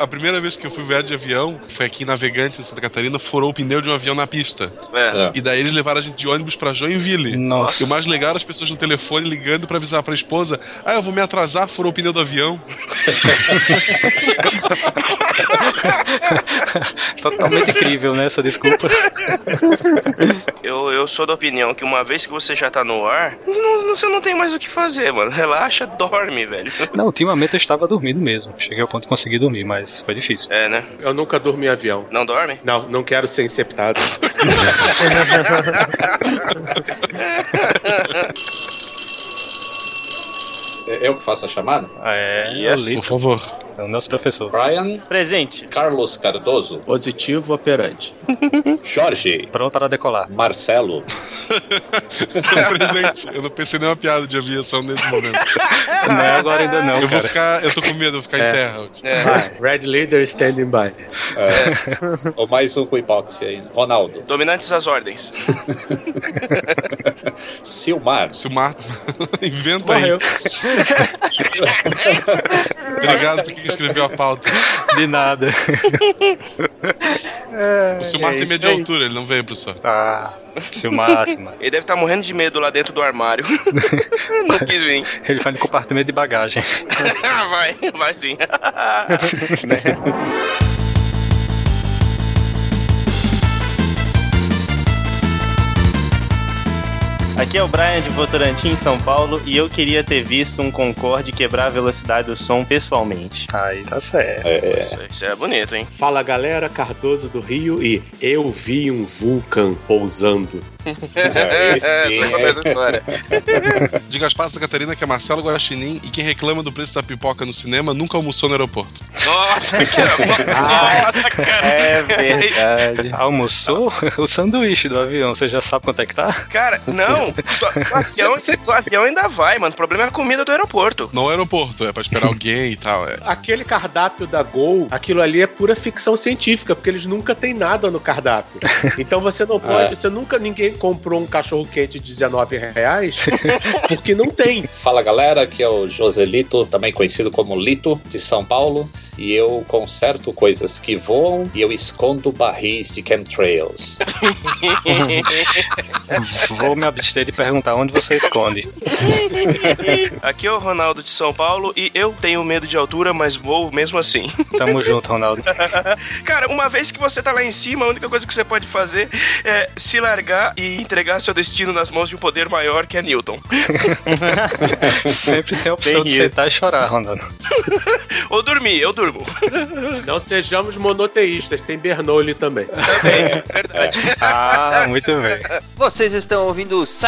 a primeira vez que eu fui viajar de avião, foi aqui em Navegante, em Santa Catarina, furou o pneu de um avião na pista. É. E daí eles levaram a gente de ônibus pra Joinville. Nossa. E o mais legal era as pessoas no telefone ligando pra avisar pra esposa: Ah, eu vou me atrasar, furou o pneu do avião. Totalmente incrível, né? Essa desculpa. Eu, eu sou da opinião que uma vez que você já tá no ar, não- não- você não tem mais o que fazer, mano. Relaxa, dorme, velho. Não, ultimamente eu estava dormindo mesmo. Cheguei ao ponto de conseguir dormir, mas foi difícil. É, né? Eu nunca dormi em avião. Não dorme? Não, não quero ser inceptado. É Eu que faço a chamada? É, Yes, o Por favor. É o nosso professor. Brian Presente. Carlos Cardoso, Positivo operante. Jorge, Pronto para decolar. Marcelo, presente. Eu não pensei nenhuma piada de aviação nesse momento. Não, agora ainda não, Eu vou cara. ficar. Eu tô com medo, eu vou ficar É. em terra. É. Red Leader standing by. ou mais um com hipóxia aí, Ronaldo, Dominantes às ordens. Silmar, Se o Mar inventa aí. Morreu. Obrigado por que escreveu a pauta. De nada. O Silmar é tem medo de aí. altura, ele não veio, professor. Ah, seu máximo. Ele deve estar morrendo de medo lá dentro do armário. não quis vir. Ele vai no compartimento de bagagem. vai, vai sim. Aqui é o Brian de Votorantim, São Paulo, e eu queria ter visto um Concorde quebrar a velocidade do som pessoalmente. Aí tá certo. é, Isso, isso é bonito, hein? Fala galera, Cardoso do Rio e eu vi um Vulcan pousando. é, esse É, é. essa história. Diga as passas da Catarina que é Marcelo Guaxinim e quem reclama do preço da pipoca no cinema nunca almoçou no aeroporto. Nossa, que Nossa, cara. É verdade. Almoçou? O sanduíche do avião, você já sabe quanto é que tá? Cara, não. O avião, o avião ainda vai, mano. O problema é a comida do aeroporto. Não aeroporto, é pra esperar alguém e tal. É. Aquele cardápio da Gol, aquilo ali é pura ficção científica, porque eles nunca têm nada no cardápio. Então você não pode, você nunca ninguém comprou um cachorro quente de 19 reais, porque não tem. Fala galera, aqui é o Joselito, também conhecido como Lito, de São Paulo, e eu conserto coisas que voam e eu escondo barris de chemtrails. Vou me abster de perguntar onde você esconde. Aqui é o Ronaldo de São Paulo e eu tenho medo de altura, mas vou mesmo assim. Tamo junto, Ronaldo. Cara, uma vez que você tá lá em cima, a única coisa que você pode fazer é se largar e entregar seu destino nas mãos de um poder maior que é Newton. Sempre tem a opção Bem de isso. sentar e chorar, Ronaldo. Ou dormir, eu durmo. Não sejamos monoteístas, tem Bernoulli também. Também, é verdade. Ah, muito bem. Vocês estão ouvindo o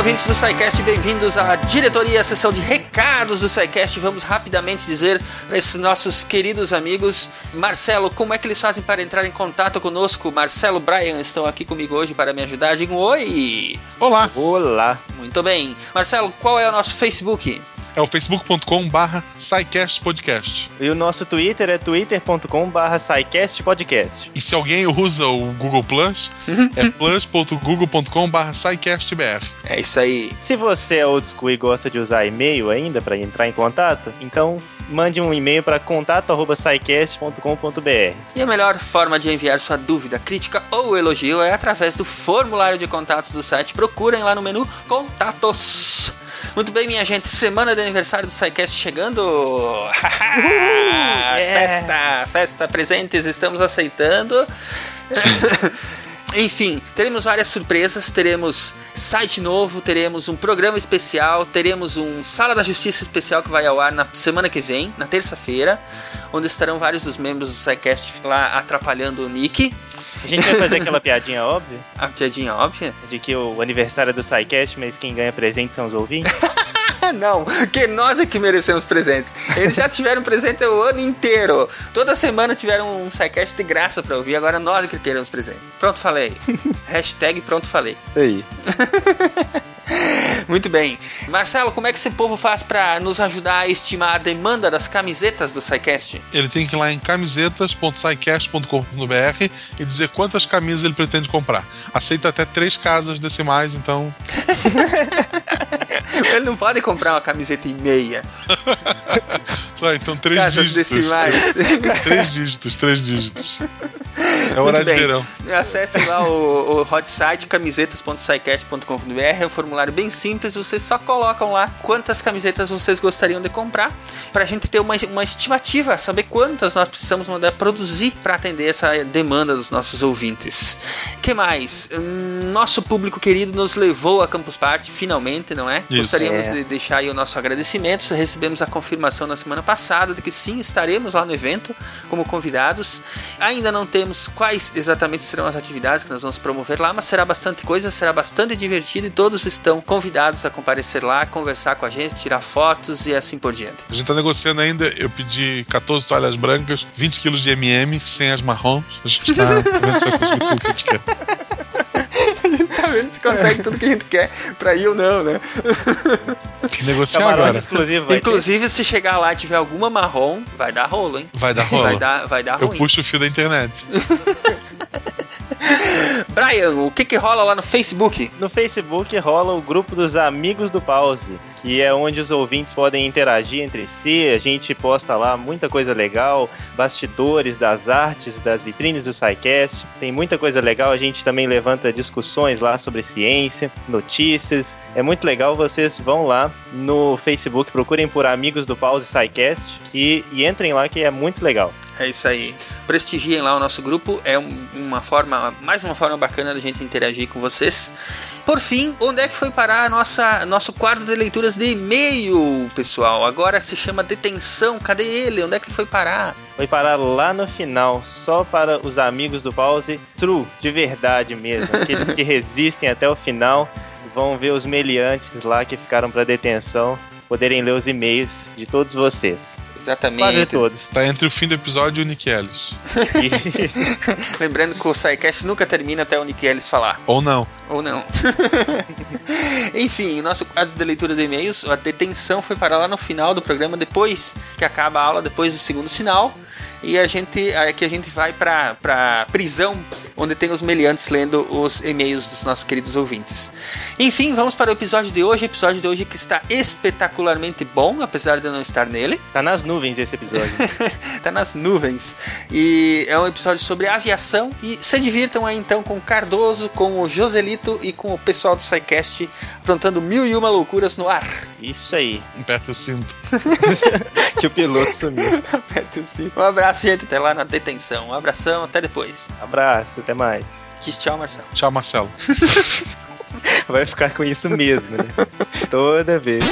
Ouvintes do SciCast, bem-vindos à diretoria, à sessão de recados do SciCast. Vamos rapidamente dizer para esses nossos queridos amigos, Marcelo, como é que eles fazem para entrar em contato conosco? Marcelo, Brian estão aqui comigo hoje para me ajudar. Digam oi! Olá, Olá. Muito bem. Marcelo, qual é o nosso Facebook? É o facebook.com barra Podcast. E o nosso Twitter é twitter.com/barra Podcast. E se alguém usa o Google Plus, é plus.google.com barra SciCastBR. É isso aí. Se você é old school e gosta de usar e-mail ainda para entrar em contato, então mande um e-mail para contato@scicast.com.br. E a melhor forma de enviar sua dúvida, crítica ou elogio é através do formulário de contatos do site. Procurem lá no menu Contatos. Muito bem, minha gente, semana de aniversário do SciCast chegando! Festa, festa, presentes, estamos aceitando. Enfim, teremos várias surpresas, teremos site novo, teremos um programa especial, teremos um Sala da Justiça especial que vai ao ar na semana que vem, na terça-feira, onde estarão vários dos membros do SciCast lá atrapalhando o Nick. A gente vai fazer aquela piadinha óbvia A piadinha óbvia? de que o aniversário é do SciCast, mas quem ganha presente são os ouvintes. Não, que nós é que merecemos presentes. Eles já tiveram presente o ano inteiro. Toda semana tiveram um SciCast de graça pra ouvir, agora nós é que queremos presente. Pronto, falei. Hashtag pronto, falei. Aí. Muito bem. Marcelo, como é que esse povo faz pra nos ajudar a estimar a demanda das camisetas do SciCast? Ele tem que ir lá em camisetas.sicast.com.br e dizer quantas camisas ele pretende comprar. Aceita até três casas decimais, então. Ele não pode comprar uma camiseta e meia. Então três dígitos. decimais. três dígitos, três dígitos. É horário de verão. Acessem lá o, o hot site camisetas.sicast.com.br. É um formulário bem simples. Vocês só colocam lá quantas camisetas vocês gostariam de comprar. Pra gente ter uma, uma estimativa, saber quantas nós precisamos mandar produzir para atender essa demanda dos nossos ouvintes. que mais? Hum, Nosso público querido nos levou a Campus Party, finalmente, não é? Isso. Gostaríamos É. de deixar aí o nosso agradecimento. Recebemos a confirmação na semana passada de que sim, estaremos lá no evento como convidados. Ainda não temos quais exatamente serão as atividades que nós vamos promover lá, mas será bastante coisa, será bastante divertido e todos estão convidados a comparecer lá, conversar com a gente, tirar fotos e assim por diante. A gente tá negociando ainda. Eu pedi 14 toalhas brancas, 20 quilos de MM, sem as marrons. A gente tá vendo se eu consigo tudo que a gente quer. Vendo se consegue tudo que a gente quer pra ir ou não, né? Tem que negociar Camarote agora. exclusivo vai ter. Inclusive, se chegar lá e tiver alguma marrom, vai dar rolo, hein? Vai dar rola. Vai dar, vai dar Eu ruim. puxo o fio da internet. Brian, o que que rola lá no Facebook? No Facebook rola o grupo dos Amigos do Pause, que é onde os ouvintes podem interagir entre si. A gente posta lá muita coisa legal, bastidores das artes, das vitrines do SciCast. Tem muita coisa legal. A gente também levanta discussões lá sobre ciência, notícias. É muito legal. Vocês vão lá no Facebook, procurem por Amigos do Pause SciCast e, e entrem lá que é muito legal. É isso aí. Prestigiem lá o nosso grupo. É um- uma forma, mais uma forma bacana da gente interagir com vocês. Por fim, onde é que foi parar a nossa, nosso quadro de leituras de e-mail, pessoal? Agora se chama detenção. Cadê ele? Onde é que ele foi parar? Foi parar lá no final, só para os amigos do pause, true, de verdade mesmo, aqueles que resistem até o final, vão ver os meliantes lá que ficaram para detenção, poderem ler os e-mails de todos vocês. Exatamente. Quase todos. Tá entre o fim do episódio e o Nick Ellis. Lembrando que o SciCast nunca termina até o Nick Ellis falar. Ou não. Ou não. Enfim, o nosso quadro de leitura de e-mails, a detenção foi parar lá no final do programa, depois que acaba a aula, depois do segundo sinal. E a gente, aqui a gente vai pra, pra prisão, onde tem os meliantes lendo os e-mails dos nossos queridos ouvintes. Enfim, vamos para o episódio de hoje. Episódio de hoje que está espetacularmente bom, apesar de eu não estar nele. tá nas nuvens esse episódio. tá nas nuvens. E é um episódio sobre aviação. E se divirtam aí então com o Cardoso, com o Joselito e com o pessoal do SciCast aprontando mil e uma loucuras no ar. Isso aí, Aperta o cinto. que o piloto sumiu. Aperta assim. Um abraço, gente. Até lá na detenção. Um abração, até depois. Abraço, até mais. Diz tchau, Marcelo. Tchau, Marcelo. Vai ficar com isso mesmo, né? Toda vez.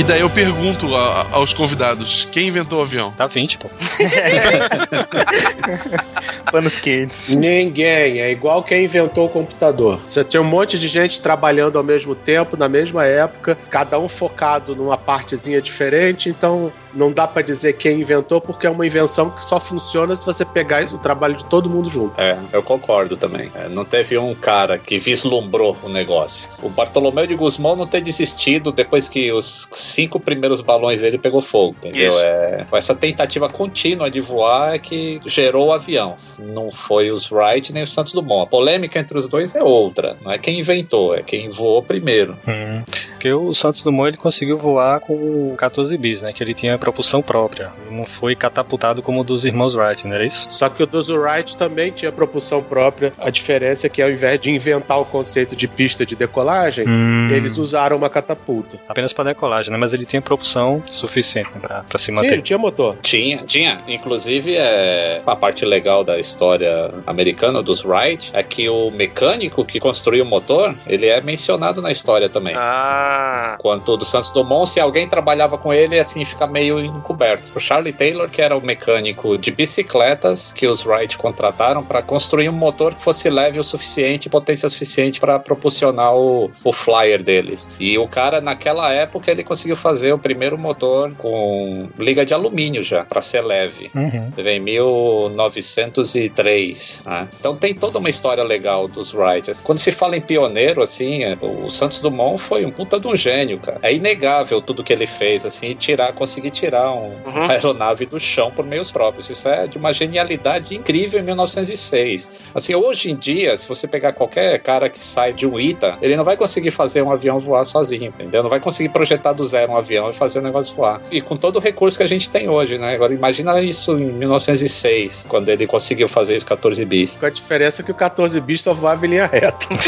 E daí eu pergunto a- aos convidados: quem inventou o avião? Tá 20, pô. Panos quentes. Ninguém. É igual quem inventou o computador. Você tinha um monte de gente trabalhando ao mesmo tempo, na mesma época, cada um focado numa partezinha diferente, então não dá pra dizer quem inventou, porque é uma invenção que só funciona se você pegar o trabalho de todo mundo junto. É, eu concordo também. É, não teve um cara que vislumbrou o negócio. O Bartolomeu de Guzmão não ter desistido depois que os cinco primeiros balões dele pegou fogo, entendeu? É, essa tentativa contínua de voar é que gerou o avião. Não foi os Wright nem os Santos Dumont. A polêmica entre os dois é outra. Não é quem inventou, é quem voou primeiro. Hum. Porque o Santos Dumont ele conseguiu voar com o 14 bis, né? Que ele tinha propulsão própria. Não foi catapultado como o dos irmãos Wright, não era isso? Só que o dos Wright também tinha propulsão própria. A diferença é que ao invés de inventar o conceito de pista de decolagem, Hum. eles usaram uma catapulta. Apenas para decolagem, né? Mas ele tinha propulsão suficiente né? pra, pra se Sim, manter. ele tinha motor. Tinha, tinha. Inclusive, é, a parte legal da história americana dos Wright é que o mecânico que construiu o motor, ele é mencionado na história também. Ah, Quanto o do Santos Dumont, se alguém trabalhava com ele, assim, fica meio encoberto. O Charlie Taylor, que era o mecânico de bicicletas que os Wright contrataram para construir um motor que fosse leve o suficiente, potência suficiente para propulsionar o, o Flyer deles. E o cara, naquela época, ele conseguiu fazer o primeiro motor com liga de alumínio já, para ser leve. Uhum. Em 1903. né? Então tem toda uma história legal dos Wright. Quando se fala em pioneiro, assim, é, o Santos Dumont foi um puta de um gênio, cara. É inegável tudo que ele fez, assim, e tirar, conseguir tirar um- Uhum. uma aeronave do chão por meios próprios. Isso é de uma genialidade incrível em 1906. Assim, hoje em dia, se você pegar qualquer cara que sai de um ITA, ele não vai conseguir fazer um avião voar sozinho, entendeu? Não vai conseguir projetar do zero um avião e fazer o negócio voar. E com todo o recurso que a gente tem hoje, né? Agora imagina isso em 1906, quando ele conseguiu fazer os 14 bis. Com a diferença que o 14 bis só voava em linha reta.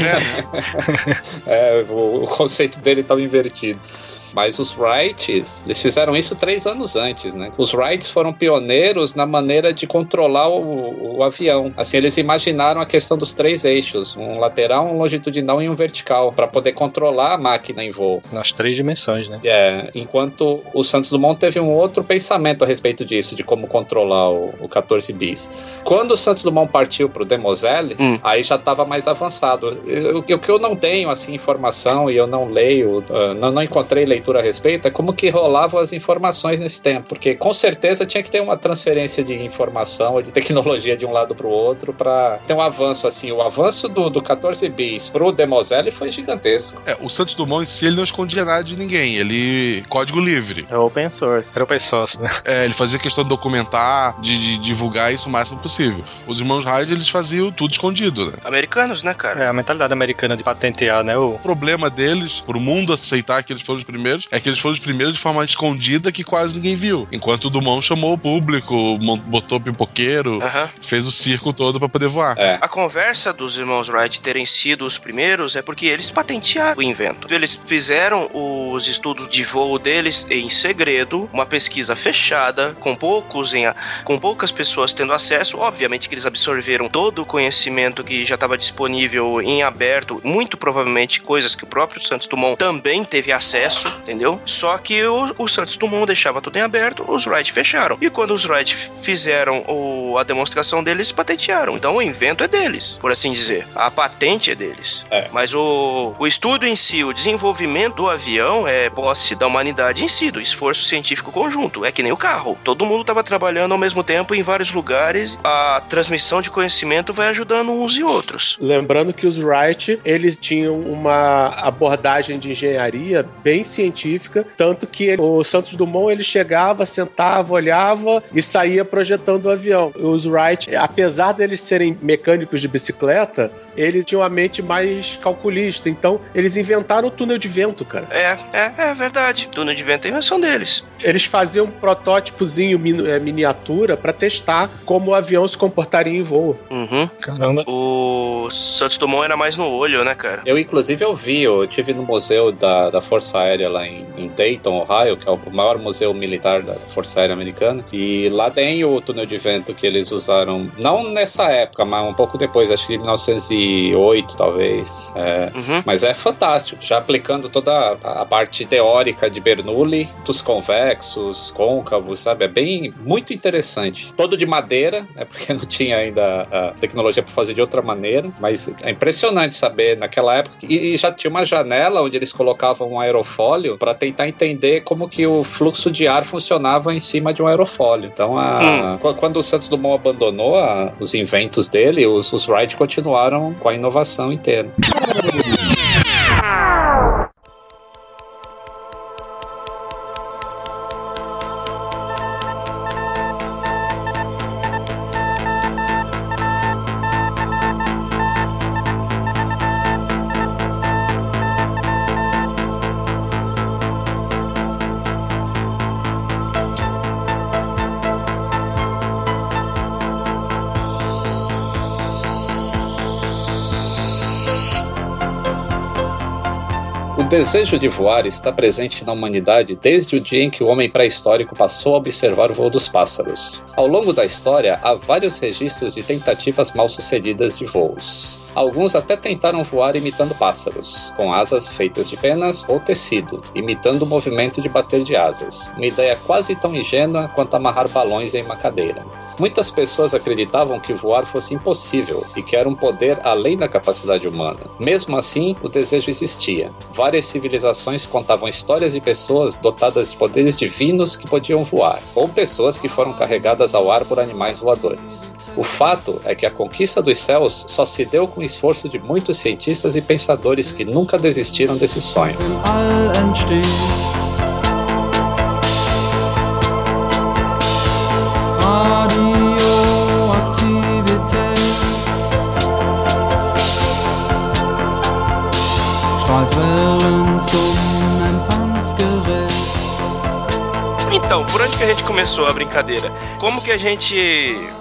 Né? É, o, o conceito dele estava invertido. Mas os Wrights, eles fizeram isso três anos antes, né? Os Wrights foram pioneiros na maneira de controlar o, o avião. Assim, eles imaginaram a questão dos três eixos, um lateral, um longitudinal e um vertical, para poder controlar a máquina em voo. Nas três dimensões, né? É, enquanto o Santos Dumont teve um outro pensamento a respeito disso, de como controlar o, o 14 bis. Quando o Santos Dumont partiu para o Demoselle, Hum. aí já estava mais avançado. O que eu não tenho assim informação e eu não leio, ah, não, não encontrei leitura a respeito, é como que rolavam as informações nesse tempo, porque com certeza tinha que ter uma transferência de informação ou de tecnologia de um lado para o outro para ter um avanço assim. O avanço do, do 14 bis para o Demoselle foi gigantesco. É, o Santos Dumont em si, ele não escondia nada de ninguém. Ele. código livre. É open source. Era o source, né? É, ele fazia questão de documentar, de, de divulgar isso o máximo possível. Os irmãos Hyde, eles faziam tudo escondido, né? americanos, né, cara? É a mentalidade americana de patentear, né? O... O problema deles, pro mundo aceitar que eles foram os primeiros, é que eles foram os primeiros de forma escondida que quase ninguém viu. Enquanto o Dumont chamou o público, botou pipoqueiro, Aham. fez o circo todo pra poder voar. É. A conversa dos irmãos Wright terem sido os primeiros é porque eles patentearam o invento. Eles fizeram os estudos de voo deles em segredo, uma pesquisa fechada, com poucos em a- com poucas pessoas tendo acesso. Obviamente que eles absorveram todo o conhecimento que já estava disponível em aberto, muito provavelmente coisas que o próprio Santos Dumont também teve acesso, entendeu? Só que o, o Santos Dumont deixava tudo em aberto, os Wright fecharam. E quando os Wright fizeram o- a demonstração deles, patentearam. Então o invento é deles, por assim dizer. A patente é deles. É. Mas o, o estudo em si, o desenvolvimento do avião é posse da humanidade em si, do esforço científico conjunto. É que nem o carro. Todo mundo estava trabalhando ao mesmo tempo em vários lugares. A transmissão de conhecimento vai ajudando uns e outros. Lembrando que os Wright, eles tinham uma abordagem de engenharia bem científica, tanto que o Santos Dumont ele chegava, sentava, olhava e saía projetando o avião. Os Wright, apesar deles serem mecânicos de bicicleta, eles tinham a mente mais calculista, então eles inventaram o túnel de vento, cara. É, é, é verdade. Túnel de vento é invenção deles. Eles faziam um protótipozinho min- eh, miniatura para testar como o avião se comportaria em voo. Uhum. Caramba. O Santos Dumont era mais no olho, né, cara? Eu, inclusive, eu vi, eu tive no museu da, da Força Aérea lá em, em Dayton, Ohio, que é o maior museu militar da Força Aérea Americana. E lá tem o túnel de vento que eles usaram, não nessa época, mas um pouco depois, acho que em 1908, talvez. É, Uhum. mas é fantástico, já aplicando toda a, a parte teórica de Bernoulli, dos convexos, côncavos, sabe? É bem, muito interessante. Todo de madeira, né? Porque não tinha ainda a tecnologia para fazer de outra maneira, mas é impressionante saber naquela época. E, e já tinha uma janela onde eles colocavam um aerofólio para tentar entender como que o fluxo de ar funcionava em cima de um aerofólio. Então, a- qu- quando o Santos Dumont abandonou a- os inventos dele, os, os Wright continuaram com a inovação inteira. Desejo de voar está presente na humanidade desde o dia em que o homem pré-histórico passou a observar o voo dos pássaros. Ao longo da história, há vários registros de tentativas mal-sucedidas de voos. Alguns até tentaram voar imitando pássaros, com asas feitas de penas ou tecido, imitando o movimento de bater de asas. Uma ideia quase tão ingênua quanto amarrar balões em uma cadeira. Muitas pessoas acreditavam que voar fosse impossível e que era um poder além da capacidade humana. Mesmo assim, o desejo existia. Várias civilizações contavam histórias de pessoas dotadas de poderes divinos que podiam voar, ou pessoas que foram carregadas ao ar por animais voadores. O fato é que a conquista dos céus só se deu com o esforço de muitos cientistas e pensadores que nunca desistiram desse sonho. Começou a brincadeira? Como que a gente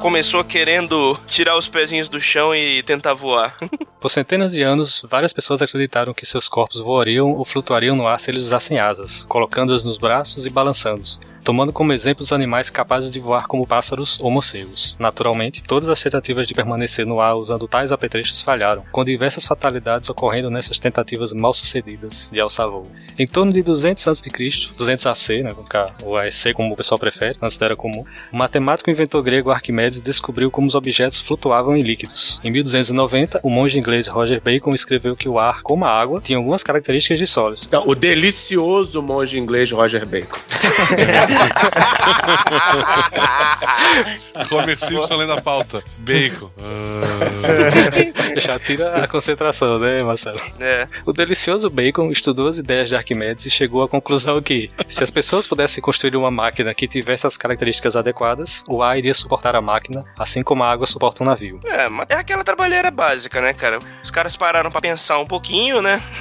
começou querendo tirar os pezinhos do chão e tentar voar? Por centenas de anos, várias pessoas acreditaram que seus corpos voariam ou flutuariam no ar se eles usassem asas, colocando-as nos braços e balançando-os, tomando como exemplo os animais capazes de voar como pássaros ou morcegos. Naturalmente, todas as tentativas de permanecer no ar usando tais apetrechos falharam, com diversas fatalidades ocorrendo nessas tentativas mal sucedidas de alçar voo. Em torno de 200 a.C., 200 AC, né, ou AEC como o pessoal prefere, antes era comum, o matemático e inventor grego Arquimedes descobriu como os objetos flutuavam em líquidos. Em 1290, o monge inglês Roger Bacon escreveu que o ar, como a água, tinha algumas características de sólidos. Então, o delicioso monge inglês Roger Bacon. Homer Simpson lendo a pauta. Bacon. Ah. Já tira a concentração, né, Marcelo? É. O delicioso Bacon estudou as ideias de Arquimedes e chegou à conclusão que, se as pessoas pudessem construir uma máquina que tivesse as características adequadas, o ar iria suportar a máquina, assim como a água suporta um navio. É, mas é aquela trabalheira básica, né, cara? Os caras pararam pra pensar um pouquinho, né?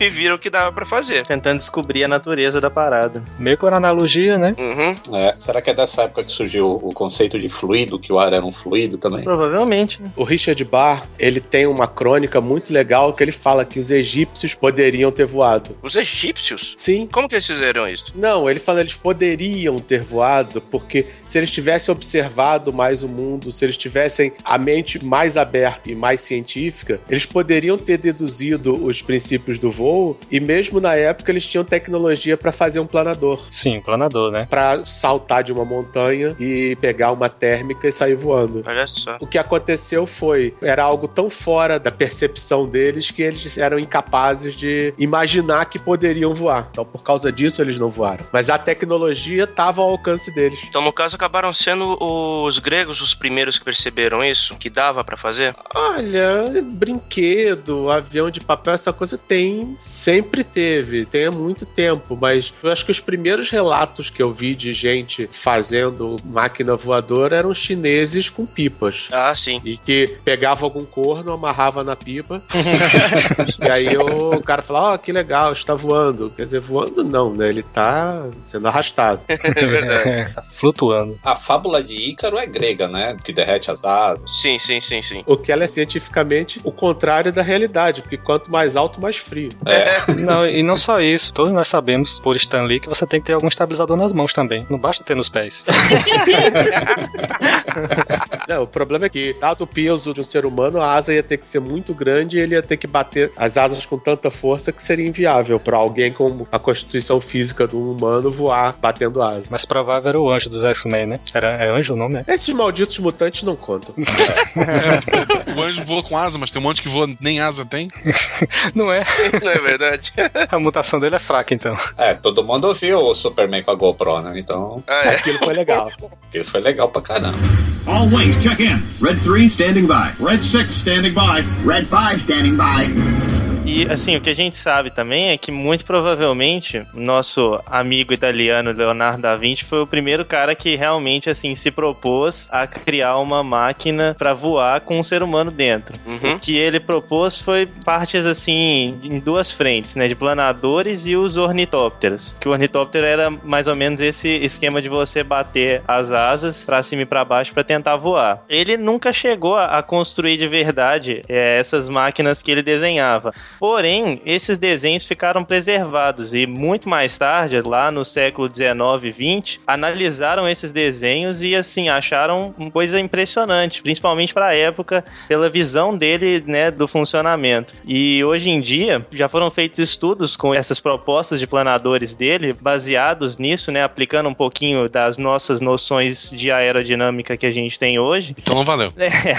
E viram o que dava pra fazer. Tentando descobrir a natureza da parada. Meio com a analogia, né? Uhum. É, será que é dessa época que surgiu o conceito de fluido, que o ar era um fluido também? Provavelmente. né? O Richard Barr, ele tem uma crônica muito legal que ele fala que os egípcios poderiam ter voado. Os egípcios? Sim. Como que eles fizeram isso? Não, ele fala eles poderiam ter voado, porque se eles tivessem observado mais o mundo, se eles tivessem a mente mais aberta e mais científica, eles poderiam ter deduzido os princípios do voo e mesmo na época eles tinham tecnologia para fazer um planador, Sim, planador, né? Para saltar de uma montanha e pegar uma térmica e sair voando. Olha só. O que aconteceu foi, era algo tão fora da percepção deles que eles eram incapazes de imaginar que poderiam voar. Então, por causa disso, eles não voaram. Mas a tecnologia estava ao alcance deles. Então, no caso, acabaram sendo os gregos os primeiros que perceberam isso? Que dava pra fazer? Olha, brinquedo, avião de papel, essa coisa tem, sempre teve, tem há muito tempo, mas eu acho que os primeiros relatos que eu vi de gente fazendo máquina voadora eram chineses com pipas. Ah, sim. E que pegava algum corno, amarrava na pipa. e aí o cara falava, ó, que legal, está voando. Quer dizer, voando não, né? Ele tá sendo arrastado. É verdade. Tá Flutuando. A fábula de Ícaro é grega, né? Que derrete as asas. sim, sim, sim, sim. O que ela é cientificamente o contrário da realidade, porque quanto mais alto, mais frio. É. Não, e não só isso, todos nós sabemos, por Stan Lee, que você tem que ter algum estabilizador nas mãos também. Não basta ter nos pés. Não, o problema é que, dado o peso de um ser humano, a asa ia ter que ser muito grande e ele ia ter que bater as asas com tanta força que seria inviável para alguém com a constituição física de um humano voar batendo asa. Mas provável era o anjo dos X-Men, né? Era, é anjo o nome, né? Esses malditos mutantes não contam. O anjo voa com asa, mas tem um monte que voa nem asa tem. Não é. Não é verdade? A mutação dele é fraca, então. É, todo mundo viu o Superman com a GoPro, né? Então, Ah, é. Aquilo foi legal. aquilo foi legal pra caramba. All wings, check in. Red 3 standing by. Red 6 standing by. Red 5 standing by. E assim, o que a gente sabe também é que muito provavelmente nosso amigo italiano Leonardo da Vinci foi o primeiro cara que realmente assim se propôs a criar uma máquina para voar com um ser humano dentro. Uhum. O que ele propôs foi partes assim em duas frentes, né, de planadores e os ornitópteros. Que o ornitóptero era mais ou menos esse esquema de você bater as asas para cima e para baixo para tentar voar. Ele nunca chegou a, construir de verdade é, essas máquinas que ele desenhava. Porém, esses desenhos ficaram preservados e muito mais tarde, lá no século 19 e 20, analisaram esses desenhos e assim acharam uma coisa impressionante, principalmente para a época, pela visão dele, né, do funcionamento. E hoje em dia já foram feitos estudos com essas propostas de planadores dele, baseados nisso, né, aplicando um pouquinho das nossas noções de aerodinâmica que a gente tem hoje. Então não valeu. É,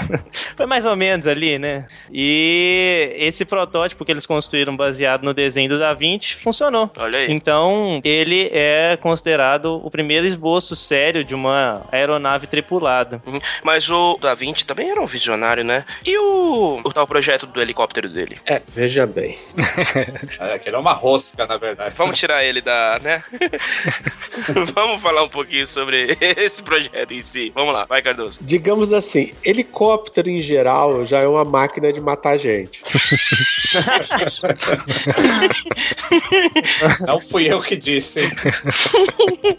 foi mais ou menos ali, né? E esse protótipo que eles construíram baseado no desenho do Da Vinci funcionou. Olha aí. Então, ele é considerado o primeiro esboço sério de uma aeronave tripulada. Uhum. Mas o Da Vinci também era um visionário, né? E o, o tal projeto do helicóptero dele? É, veja bem. É, aquele é uma rosca, na verdade. Vamos tirar ele da, né? Vamos falar um pouquinho sobre esse projeto em si. Vamos lá, vai Cardoso. Digamos assim, helicóptero em geral já é uma máquina de matar gente. Não fui eu que disse.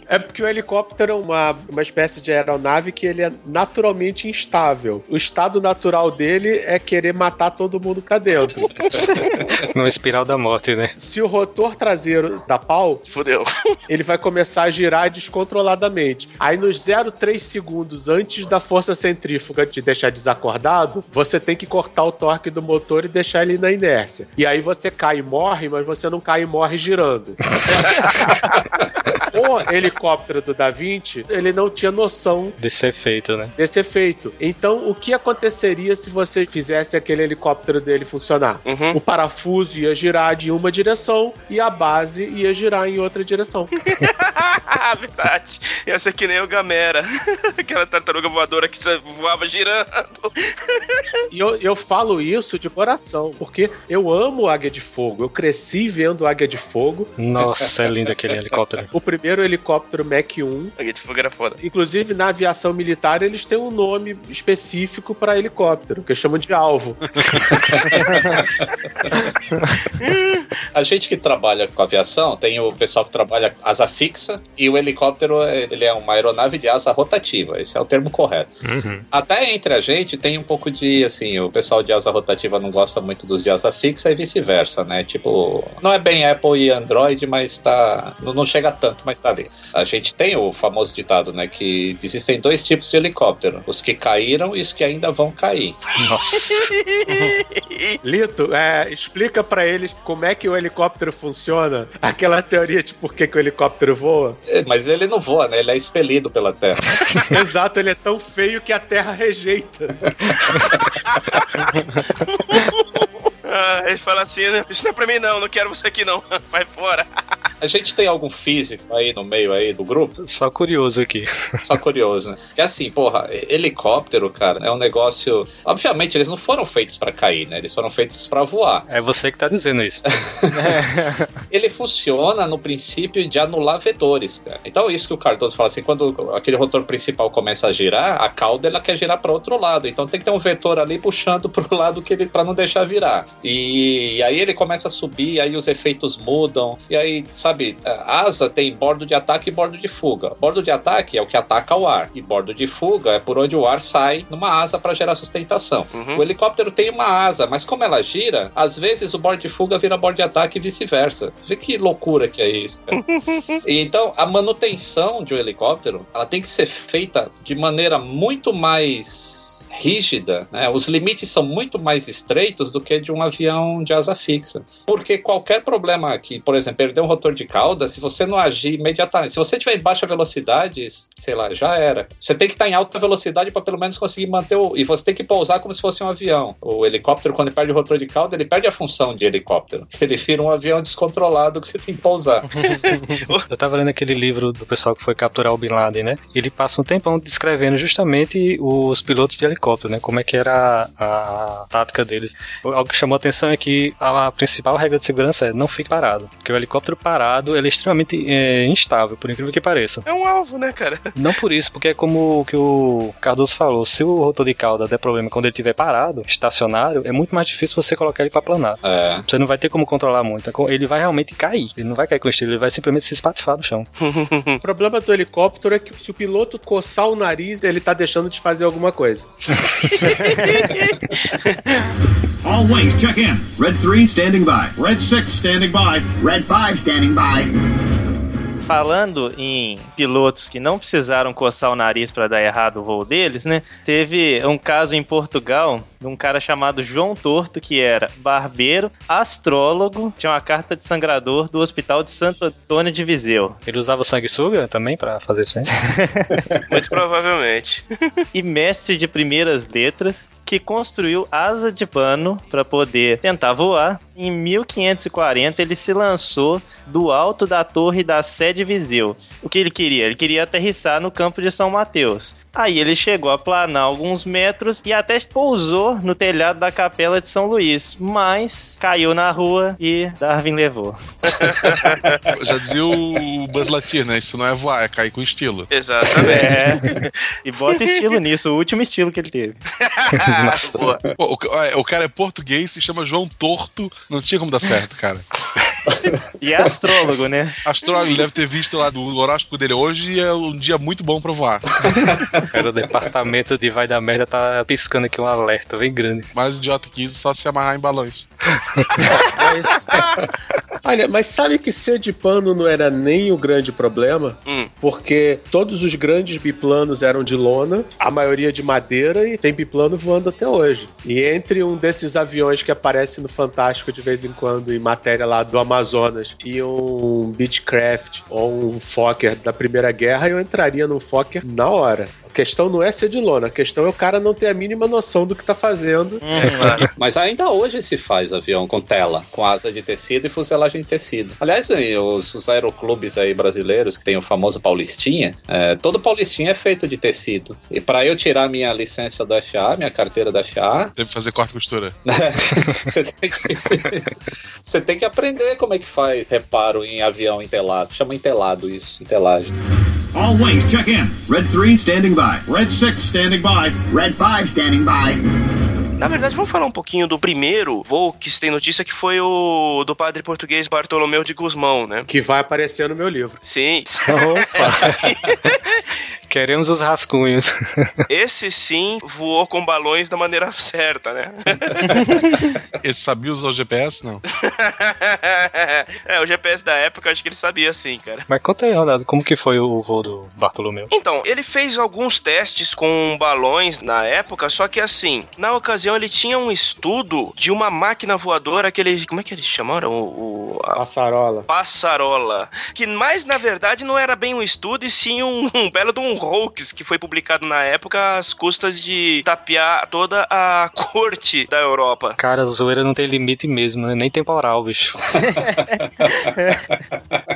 É porque o helicóptero é uma, uma espécie de aeronave que ele é naturalmente instável. O estado natural dele é querer matar todo mundo cá dentro. Numa espiral da morte, né? Se o rotor traseiro dá pau, Fudeu. ele vai começar a girar descontroladamente. Aí nos 0,3 segundos antes da força centrífuga te deixar desacordado, você tem que cortar o torque do motor e deixar ele na inércia. E aí você cai e morre, mas você não cai e morre girando. o helicóptero do Da Vinci, ele não tinha noção Desse efeito, né? desse efeito. Então, o que aconteceria se você fizesse aquele helicóptero dele funcionar? Uhum. O parafuso ia girar de uma direção e a base ia girar em outra direção. Verdade. Ia ser que nem o Gamera. Aquela tartaruga voadora que você voava girando. E eu, eu falo isso de coração, porque eu amo Águia de Fogo. Eu cresci vendo Águia de Fogo. Nossa, é lindo aquele helicóptero. O primeiro helicóptero Mach 1. Aquele de fogo era foda. Inclusive, na aviação militar, eles têm um nome específico para helicóptero, que chamam de alvo. A gente que trabalha com aviação, tem o pessoal que trabalha asa fixa e o helicóptero ele é uma aeronave de asa rotativa. Esse é o termo correto. Uhum. Até entre a gente tem um pouco de assim, o pessoal de asa rotativa não gosta muito dos de asa fixa e vice-versa, né? Tipo, não é bem Apple e Android, mas tá. Não, não chega tanto, mas tá ali. A gente tem o famoso ditado, né? Que existem dois tipos de helicóptero: os que caíram e os que ainda vão cair. Nossa. Lito, é, explica pra eles como é que o helicóptero funciona. Aquela teoria de por que, que o helicóptero voa. É, Mas ele não voa, né? Ele é expelido pela Terra. Exato, ele é tão feio que a Terra rejeita. Ah, ele fala assim? Isso não é pra mim não, não quero você aqui não. Vai fora. A gente tem algum físico aí no meio aí do grupo? Só curioso aqui. Só curioso, né? Que assim, porra, helicóptero, cara, é um negócio. Obviamente, eles não foram feitos pra cair, né? Eles foram feitos pra voar. É você que tá dizendo isso. Ele funciona no princípio de anular vetores, cara. Então, isso que o Cardoso fala assim, quando aquele rotor principal começa a girar, a cauda ela quer girar para outro lado. Então, tem que ter um vetor ali puxando pro lado que ele para não deixar virar. E, e aí ele começa a subir, aí os efeitos mudam. E aí, sabe, a asa tem bordo de ataque e bordo de fuga. Bordo de ataque é o que ataca o ar, e bordo de fuga é por onde o ar sai numa asa para gerar sustentação. Uhum. O helicóptero tem uma asa, mas como ela gira, às vezes o bordo de fuga vira bordo de ataque e vice-versa. Você vê que loucura que é isso, cara. E então, a manutenção de um helicóptero, ela tem que ser feita de maneira muito mais rígida, né? Os limites são muito mais estreitos do que de um avião de asa fixa. Porque qualquer problema aqui, por exemplo, perder um rotor de cauda, se você não agir imediatamente, se você tiver em baixa velocidade, sei lá, já era. Você tem que estar em alta velocidade para pelo menos conseguir manter o. E você tem que pousar como se fosse um avião. O helicóptero, quando ele perde o rotor de cauda, ele perde a função de helicóptero. Ele vira um avião descontrolado que você tem que pousar. Eu tava lendo aquele livro do pessoal que foi capturar o Bin Laden, né? Ele passa um tempão descrevendo justamente os pilotos de helicóptero, né? Como é que era a, a tática deles. Algo que chamou a atenção é que a, principal regra de segurança é não fique parado. Porque o helicóptero parado, ele é extremamente é, instável, por incrível que pareça. É um alvo, né, cara? Não por isso, porque é como o que o Cardoso falou, se o rotor de cauda der problema quando ele estiver parado, estacionário, é muito mais difícil você colocar ele para planar. É. Você não vai ter como controlar muito. Ele vai realmente cair. Ele não vai cair com estilo, ele vai simplesmente se espatifar no chão. O problema do helicóptero é que se o piloto coçar o nariz, ele tá deixando de fazer alguma coisa. All wings check in. Red 3 standing by. Red 6 standing by. Red 5 standing by. Falando em pilotos que não precisaram coçar o nariz para dar errado o voo deles, né? Teve um caso em Portugal de um cara chamado João Torto, que era barbeiro, astrólogo, tinha uma carta de sangrador do Hospital de Santo Antônio de Viseu. Ele usava sanguessuga também pra fazer isso aí? Muito provavelmente. e mestre de primeiras letras que construiu asa de pano para poder tentar voar. Em 1540 ele se lançou do alto da torre da sede Viseu. O que ele queria? Ele queria aterrissar no campo de São Mateus. Aí ele chegou a planar alguns metros e até pousou no telhado da capela de São Luís, mas caiu na rua e Darwin levou. Já dizia o Buzz Lightyear, né? Isso não é voar, é cair com estilo. Exatamente. É. E bota estilo nisso, o último estilo que ele teve. Boa. Pô, o, é, o cara é português, se chama João Torto, não tinha como dar certo, cara. E é astrólogo, né? Astrólogo, deve ter visto lá do horóscopo dele hoje e é um dia muito bom pra voar. Cara, o departamento de vai dar merda tá piscando aqui um alerta bem grande. Mais idiota que isso, só se amarrar em balões. Olha, mas sabe que ser de pano não era nem o grande problema? Hum. Porque todos os grandes biplanos eram de lona, a maioria de madeira, e tem biplano voando até hoje. E entre um desses aviões que aparece no Fantástico de vez em quando, em matéria lá do Amazonas, e um Beechcraft ou um Fokker da Primeira Guerra, eu entraria num Fokker na hora. A questão não é ser de lona, a questão é o cara não ter a mínima noção do que tá fazendo. Mas ainda hoje se faz avião com tela, com asa de tecido e fuselagem de tecido. Aliás, os, os aeroclubes aí brasileiros, que tem o famoso Paulistinha, é, todo Paulistinha é feito de tecido. E para eu tirar minha licença da FAA, minha carteira da FAA, Deve fazer corte e costura. você tem, que, você tem que aprender como é que faz reparo em avião entelado. Chama entelado isso, entelagem. All wings check in. Red 3 standing by. Red 6 standing by. Red 5 standing by. Na verdade, vamos falar um pouquinho do primeiro voo que se tem notícia que foi o do padre português Bartolomeu de Guzmão, né? Que vai aparecer no meu livro. Sim. Queremos os rascunhos. Esse sim voou com balões da maneira certa, né? Esse sabia usar o GPS? Não. é, o GPS da época, acho que ele sabia sim, cara. Mas conta aí, Ronaldo, como que foi o voo do Bartolomeu? Então, ele fez alguns testes com balões na época, só que assim, na ocasião ele tinha um estudo de uma máquina voadora, aquele. Como é que eles chamaram? O. o a Passarola. Passarola. Que mais, na verdade, não era bem um estudo, e sim um, um belo de um hoax que foi publicado na época às custas de tapear toda a corte da Europa. Cara, a zoeira não tem limite mesmo, né? Nem temporal, bicho.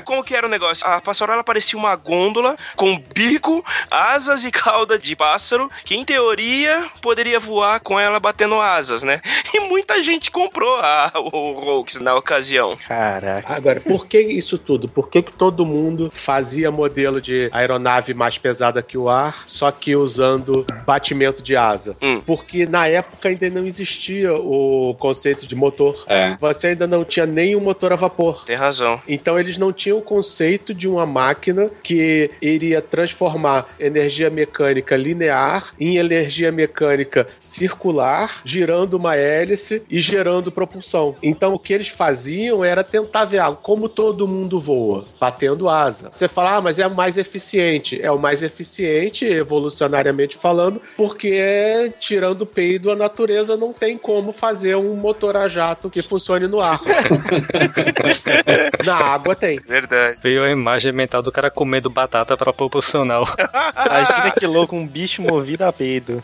Como que era o negócio? A passarola parecia uma gôndola com bico, asas e cauda de pássaro, que em teoria poderia voar com ela batendo asas, né? E muita gente comprou a, o hoax na ocasião. Caraca. Agora, por que isso tudo? Por que, que todo mundo fazia modelo de aeronave mais pesada que o ar, só que usando batimento de asa? Hum. Porque na época ainda não existia o conceito de motor. É. Você ainda não tinha nem um motor a vapor. Tem razão. Então eles não tinham o conceito de uma máquina que iria transformar energia mecânica linear em energia mecânica circular, girando uma hélice e gerando propulsão. Então o que eles faziam era tentar ver ah, como todo mundo voa, batendo asa. Você fala, ah, mas é o mais eficiente. É o mais eficiente, evolucionariamente falando, porque é, tirando o peido, a natureza não tem como fazer um motor a jato que funcione no ar. Na água tem. Verdade. Veio a imagem mental do cara comendo batata pra proporcional. Imagina que louco, um bicho movido a peido.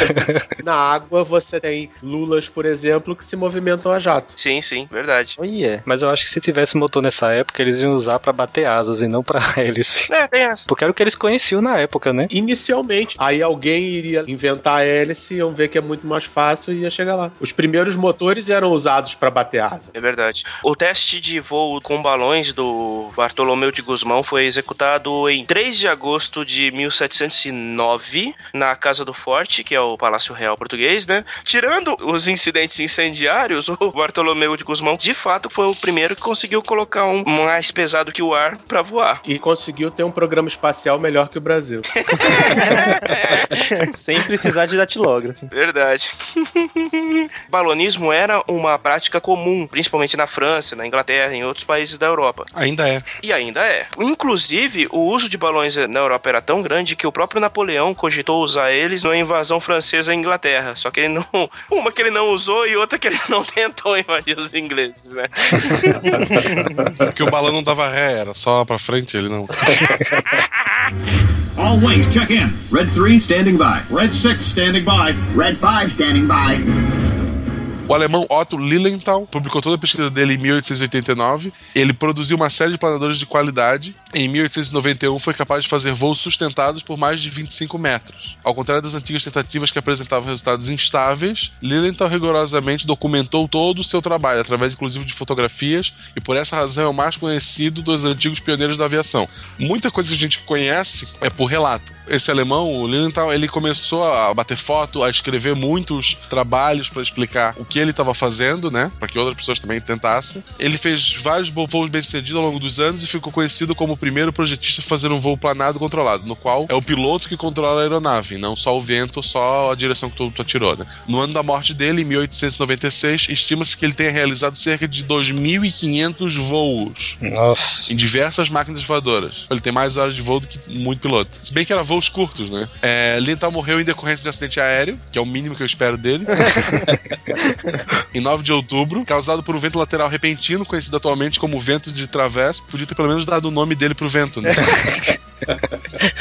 Na água você tem lulas, por exemplo, que se movimentam a jato. Sim, sim, verdade. Olha. Mas eu acho que se tivesse motor nessa época, eles iam usar pra bater asas e não pra hélice. É, tem essa. Porque era o que eles conheciam na época, né? Inicialmente, aí alguém iria inventar a hélice, iam ver que é muito mais fácil e ia chegar lá. Os primeiros motores eram usados para bater asa. É verdade. O teste de voo com balões do Bartolomeu de Guzmão foi executado em 3 de agosto de 1709 na Casa do Forte, que é o Palácio Real Português, né? Tirando os incidentes incendiários, o Bartolomeu de Guzmão de fato foi o primeiro que conseguiu colocar um mais pesado que o ar pra voar. E conseguiu ter um programa espacial melhor que o Brasil. Sem precisar de datilógrafo. Verdade. Balonismo era uma prática comum, principalmente na França, na Inglaterra e em outros países da Europa. Ainda é. E ainda é. Inclusive, o uso de balões na Europa era tão grande que o próprio Napoleão cogitou usar eles na invasão francesa à Inglaterra. Só que ele não. Uma que ele não usou e outra que ele não tentou invadir os ingleses, né? Porque o balão não dava ré, era só pra frente, ele não. All wings, check in. Red 3 standing by. Red 6 standing by. Red 5 standing by. O alemão Otto Lilienthal publicou toda a pesquisa dele em 1889. Ele produziu uma série de planadores de qualidade. Em 1891 foi capaz de fazer voos sustentados por mais de 25 metros. Ao contrário das antigas tentativas que apresentavam resultados instáveis, Lilienthal rigorosamente documentou todo o seu trabalho, através inclusive de fotografias, e por essa razão é o mais conhecido dos antigos pioneiros da aviação. Muita coisa que a gente conhece é por relato. Esse alemão, o Lilienthal, ele começou a bater foto, a escrever muitos trabalhos para explicar o que ele estava fazendo, né? Para que outras pessoas também tentassem. Ele fez vários voos bem-sucedidos ao longo dos anos e ficou conhecido como o primeiro projetista a fazer um voo planado controlado, no qual é o piloto que controla a aeronave, não só o vento, só a direção que tu, tu atirou, né? No ano da morte dele, em 1896, estima-se que ele tenha realizado cerca de 2.500 voos Nossa. em diversas máquinas voadoras. Ele tem mais horas de voo do que muito piloto. Se bem que era voos curtos, né? É, Lintal morreu em decorrência de um acidente aéreo, que é o mínimo que eu espero dele. em 9 de outubro, causado por um vento lateral repentino, conhecido atualmente como vento de travesso. Podia ter pelo menos dado o nome dele pro vento, né?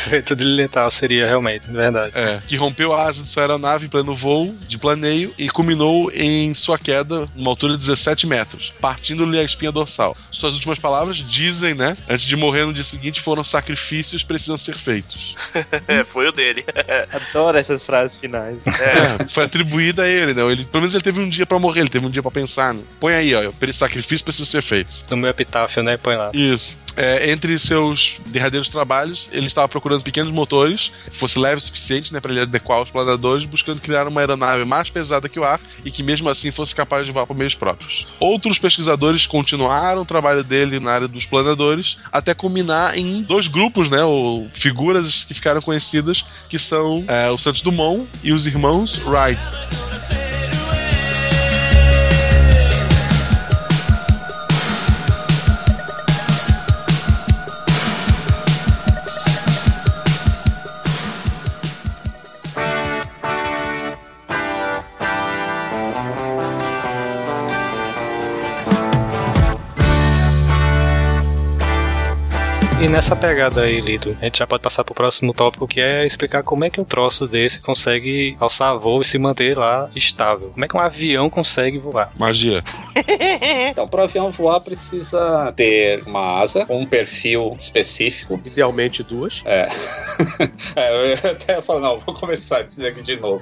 Feito de letal seria realmente, verdade. É, que rompeu a asa de sua aeronave em pleno voo de planeio e culminou em sua queda, numa altura de 17 metros, partindo-lhe a espinha dorsal. Suas últimas palavras dizem, né? Antes de morrer no dia seguinte, foram sacrifícios precisam ser feitos. É, foi o dele. Adoro essas frases finais. É, foi atribuída a ele, né? Ele, pelo menos ele teve um dia pra morrer, ele teve um dia pra pensar, né? Põe aí, ó, sacrifício precisa ser feito. No meu epitáfio, né? Põe lá. Isso. É, entre seus derradeiros trabalhos, ele estava procurando pequenos motores que fosse leve o suficiente né, para ele adequar os planadores, buscando criar uma aeronave mais pesada que o ar e que mesmo assim fosse capaz de voar por meios próprios. Outros pesquisadores continuaram o trabalho dele na área dos planadores até culminar em dois grupos, né, ou figuras que ficaram conhecidas, que são é, o Santos Dumont e os irmãos Wright. E nessa pegada aí, Lito, a gente já pode passar pro próximo tópico, que é explicar como é que um troço desse consegue alçar voo e se manter lá estável. Como é que um avião consegue voar? Magia. Então, para o avião voar, precisa ter uma asa, um perfil específico. Idealmente duas. É. é eu ia até falar, não, vou começar a dizer aqui de novo.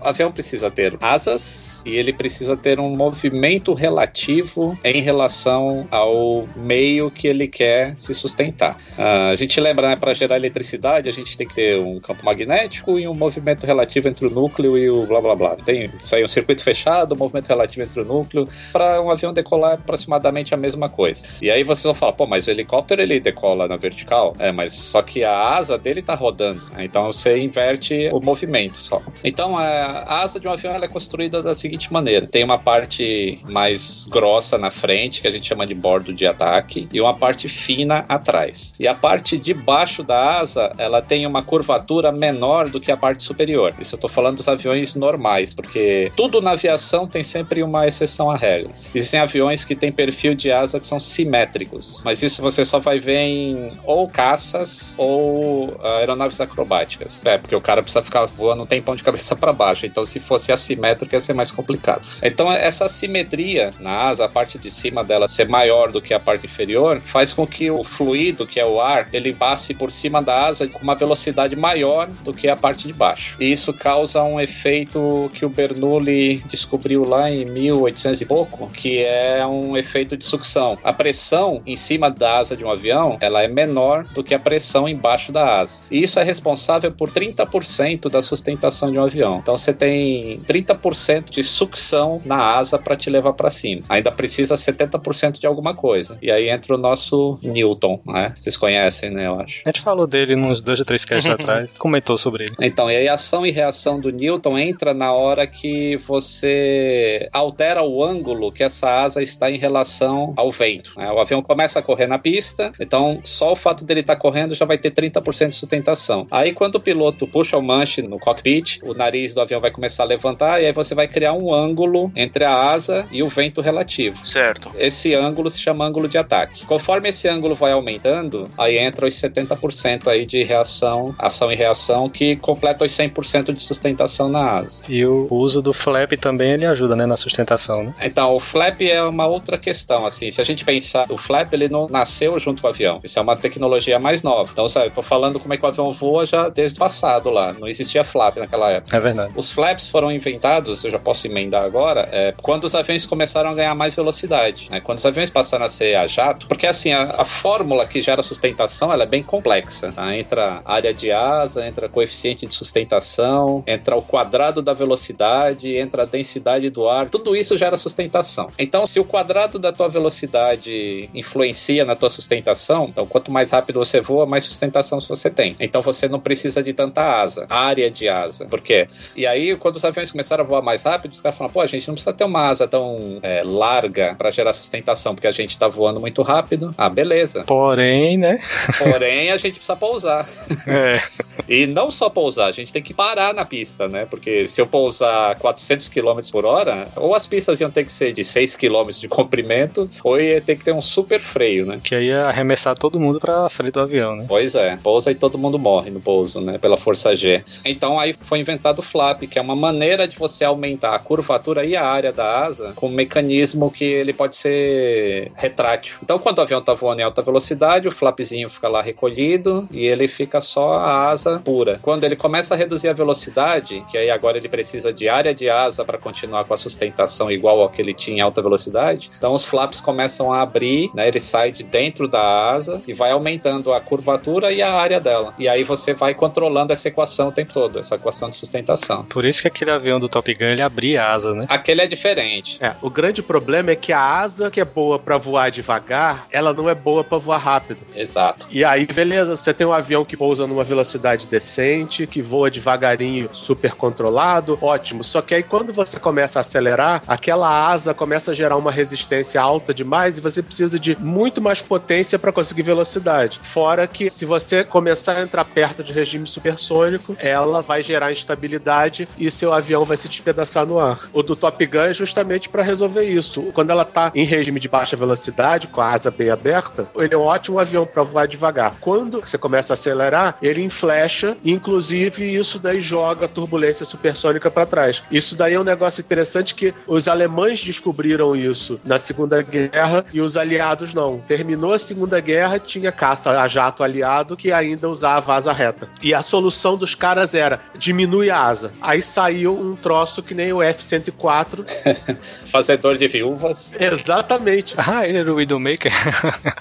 O avião precisa ter asas e ele precisa ter um movimento relativo em relação ao meio que ele quer se sustentar. Ah, a gente lembra, né, para gerar eletricidade, a gente tem que ter um campo magnético e um movimento relativo entre o núcleo e o blá blá blá. Tem isso aí, um circuito fechado, um movimento relativo entre o núcleo. Para um avião decolar é aproximadamente a mesma coisa. E aí vocês vão falar, pô, mas o helicóptero ele decola na vertical? É, mas só que a asa dele tá rodando. né? Então você inverte o movimento só. Então a asa de um avião ela é construída da seguinte maneira: tem uma parte mais grossa na frente, que a gente chama de bordo de ataque, e uma parte fina atrás. E a parte de baixo da asa, ela tem uma curvatura menor do que a parte superior. Isso eu tô falando dos aviões normais, porque tudo na aviação tem sempre uma exceção à regra. Existem aviões que têm perfil de asa que são simétricos, mas isso você só vai ver em ou caças ou ah, aeronaves acrobáticas. É, porque o cara precisa ficar voando um tempão de cabeça para baixo. Então, se fosse assimétrico, ia ser mais complicado. Então, essa simetria na asa, a parte de cima dela ser maior do que a parte inferior, faz com que o fluido que é o ar, ele passe por cima da asa com uma velocidade maior do que a parte de baixo. E isso causa um efeito que o Bernoulli descobriu lá em 1800 e pouco, que é um efeito de sucção. A pressão em cima da asa de um avião, ela é menor do que a pressão embaixo da asa. E isso é responsável por 30% da sustentação de um avião. Então você tem 30% de sucção na asa para te levar para cima. Ainda precisa 70% de alguma coisa. E aí entra o nosso Newton, né? Vocês conhecem, né, eu acho. A gente falou dele nos dois ou três casts atrás, comentou sobre ele. Então, e aí a ação e reação do Newton entra na hora que você altera o ângulo que essa asa está em relação ao vento. né? O avião começa a correr na pista, então só o fato dele estar correndo já vai ter 30% de sustentação. Aí quando o piloto puxa o manche no cockpit, o nariz do avião vai começar a levantar e aí você vai criar um ângulo entre a asa e o vento relativo. Certo. Esse ângulo se chama ângulo de ataque. Conforme esse ângulo vai aumentando, aí entra os 70% aí de reação, ação e reação, que completa os 100% de sustentação na asa. E o uso do flap também ele ajuda, né, na sustentação, né? Então, o flap é uma outra questão, assim, se a gente pensar, o flap ele não nasceu junto com o avião, isso é uma tecnologia mais nova. Então, sabe, eu tô falando como é que o avião voa já desde o passado lá, não existia flap naquela época. É verdade. Os flaps foram inventados, eu já posso emendar agora, é, quando os aviões começaram a ganhar mais velocidade. né? Quando os aviões passaram a ser a jato, porque assim, a, a fórmula que gera sustentação ela é bem complexa. tá? Entra área de asa, entra coeficiente de sustentação, entra o quadrado da velocidade, entra a densidade do ar, tudo isso gera sustentação. Então, se o quadrado da tua velocidade influencia na tua sustentação, então quanto mais rápido você voa, mais sustentação você tem. Então você não precisa de tanta asa, área de asa. Por quê? E aí, quando os aviões começaram a voar mais rápido, os caras falaram, pô, a gente não precisa ter uma asa tão é, larga para gerar sustentação, porque a gente tá voando muito rápido. Ah, beleza. Porém, né? Porém, a gente precisa pousar. É. E não só pousar, a gente tem que parar na pista, né? Porque se eu pousar 400 km por hora, ou as pistas iam ter que ser de 6 km de comprimento, ou ia ter que ter um super freio, né? Que aí ia arremessar todo mundo pra frente do avião, né? Pois é, pousa e todo mundo morre no pouso, né? Pela força G. Então aí foi inventado o flap, que é uma maneira de você aumentar a curvatura e a área da asa com um mecanismo que ele pode ser retrátil. Então quando o avião tá voando em alta velocidade, o flapzinho fica lá recolhido e ele fica só a asa pura. Quando ele começa a reduzir a velocidade, que aí agora ele precisa de área de asa para continuar com a sustentação igual ao que ele tinha em alta velocidade, então os flaps começam a abrir, né? Ele sai de dentro da asa e vai aumentando a curvatura e a área dela. E aí você vai controlando essa equação o tempo todo, essa equação de sustentação. Por isso que aquele avião do Top Gun ele abria a asa, né? Aquele é diferente. É, o grande problema é que a asa que é boa pra voar devagar, ela não é boa pra voar rápido. Exato. E aí, beleza, você tem um avião que pousa numa velocidade decente, que voa devagarinho, super controlado, ótimo. Só que aí quando você começa a acelerar, aquela asa começa a gerar uma resistência alta demais e você precisa de muito mais potência para conseguir velocidade. Fora que se você começar a entrar perto de regime supersônico, ela vai gerar instabilidade e seu avião vai se despedaçar no ar. O do Top Gun é justamente para resolver isso. Quando ela tá em regime de baixa velocidade, com a asa bem aberta, ele é um ótimo avião para voar devagar. Quando você começa a acelerar, ele inflecha, inclusive isso daí joga a turbulência supersônica para trás. Isso daí é um negócio interessante que os alemães descobriram isso na Segunda Guerra e os aliados não. Terminou a Segunda Guerra, tinha caça a jato aliado que ainda usava asa reta. E a solução dos caras era diminui a asa. Aí saiu um troço que nem o F-104. Fazedor de viúvas. Exatamente. Ah, ele era o Widowmaker?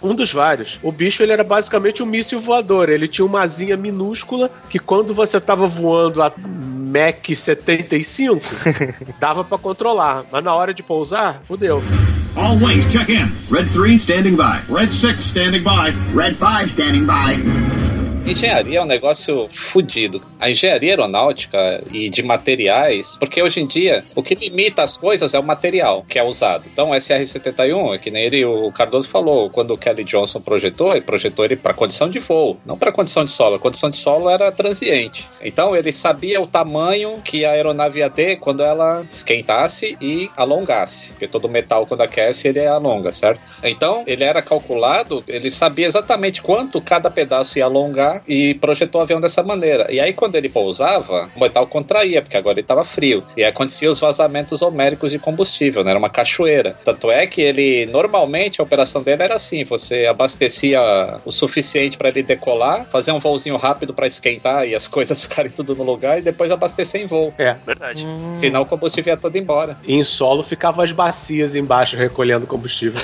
Um dos vários. O bicho ele era basicamente um míssil voador. Ele tinha uma asinha minúscula que quando você tava voando a Mach 75, dava pra controlar. Mas na hora de pousar, fudeu. All wings, check in. Red 3 standing by. Red 6 standing by. Red 5 standing by. Engenharia é um negócio fudido. A engenharia aeronáutica e de materiais, porque hoje em dia o que limita as coisas é o material que é usado. Então, o SR-71, é que nem ele, o Cardoso falou, quando o Kelly Johnson projetou, ele projetou ele para condição de voo, não para condição de solo. A condição de solo era transiente. Então, ele sabia o tamanho que a aeronave ia ter quando ela esquentasse e alongasse, porque todo metal quando aquece ele alonga, certo? Então, ele era calculado, ele sabia exatamente quanto cada pedaço ia alongar e projetou o avião dessa maneira. E aí, quando ele pousava, o metal contraía, porque agora ele estava frio. E aí acontecia os vazamentos homéricos de combustível, né? Era uma cachoeira. Tanto é que ele, normalmente, a operação dele era assim: você abastecia o suficiente para ele decolar, fazer um voozinho rápido para esquentar e as coisas ficarem tudo no lugar, e depois abastecer em voo. É. Verdade. Senão o combustível ia todo embora. E em solo ficavam as bacias embaixo recolhendo combustível.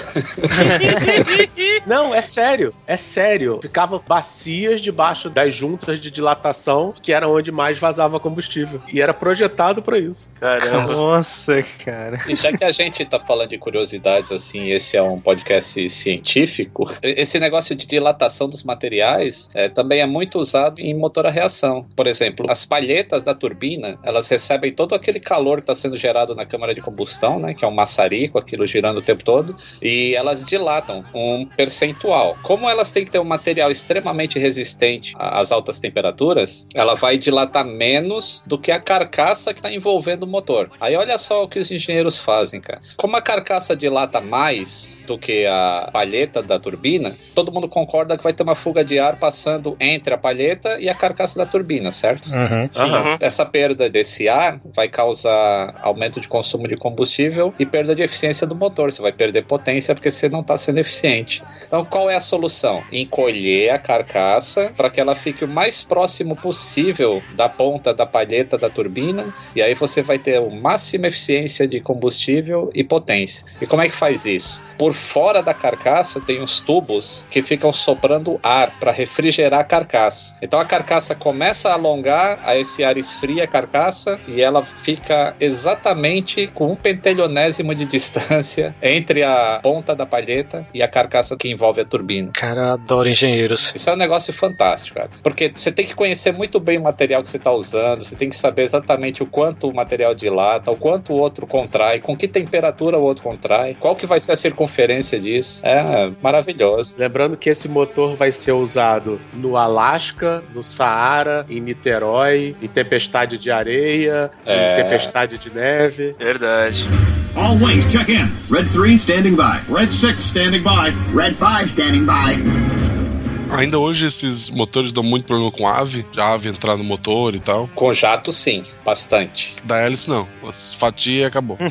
Não, é sério, é sério. Ficava bacias debaixo das juntas de dilatação, que era onde mais vazava combustível. E era projetado pra isso. Caramba. Nossa, cara. E já que a gente tá falando de curiosidades, assim, esse é um podcast científico, esse negócio de dilatação dos materiais é, também é muito usado em motor a reação. Por exemplo, as palhetas da turbina, elas recebem todo aquele calor que está sendo gerado na câmara de combustão, né, que é um maçarico, aquilo girando o tempo todo, e elas dilatam um percentual. Como elas têm que ter um material extremamente resistente às altas temperaturas, ela vai dilatar menos do que a carcaça que está envolvendo o motor. Aí olha só o que os engenheiros fazem, cara. Como a carcaça dilata mais do que a palheta da turbina, todo mundo concorda que vai ter uma fuga de ar passando entre a palheta e a carcaça da turbina, certo? Uhum. Uhum. Essa perda desse ar vai causar aumento de consumo de combustível e perda de eficiência do motor. Você vai perder potência porque você não está sendo eficiente. Então, qual é a solução? Encolher a carcaça para que ela fique o mais próximo possível da ponta da palheta da turbina e aí você vai ter o máxima eficiência de combustível e potência. E como é que faz isso? Por fora da carcaça tem uns tubos que ficam soprando ar para refrigerar a carcaça. Então a carcaça começa a alongar, aí esse ar esfria a carcaça e ela fica exatamente com um pentelionésimo de distância entre a ponta da palheta e a carcaça que envolve a turbina. Cara, adoro engenheiros. Isso é um negócio fantástico, cara. Porque você tem que conhecer muito bem o material que você está usando, você tem que saber exatamente o quanto o material dilata, o quanto o outro contrai, com que temperatura o outro contrai, qual que vai ser a circunferência disso. É maravilhoso. Lembrando que esse motor vai ser usado no Alasca, no Saara, em Niterói, em tempestade de areia, É. em tempestade de neve. Verdade. All wings, check in. Red 3 standing by. Red 6 standing by. Red 5 standing by. Ainda hoje esses motores dão muito problema com ave, a ave entrar no motor e tal. Com jato, sim, bastante. Da hélice, não. Fatia e acabou.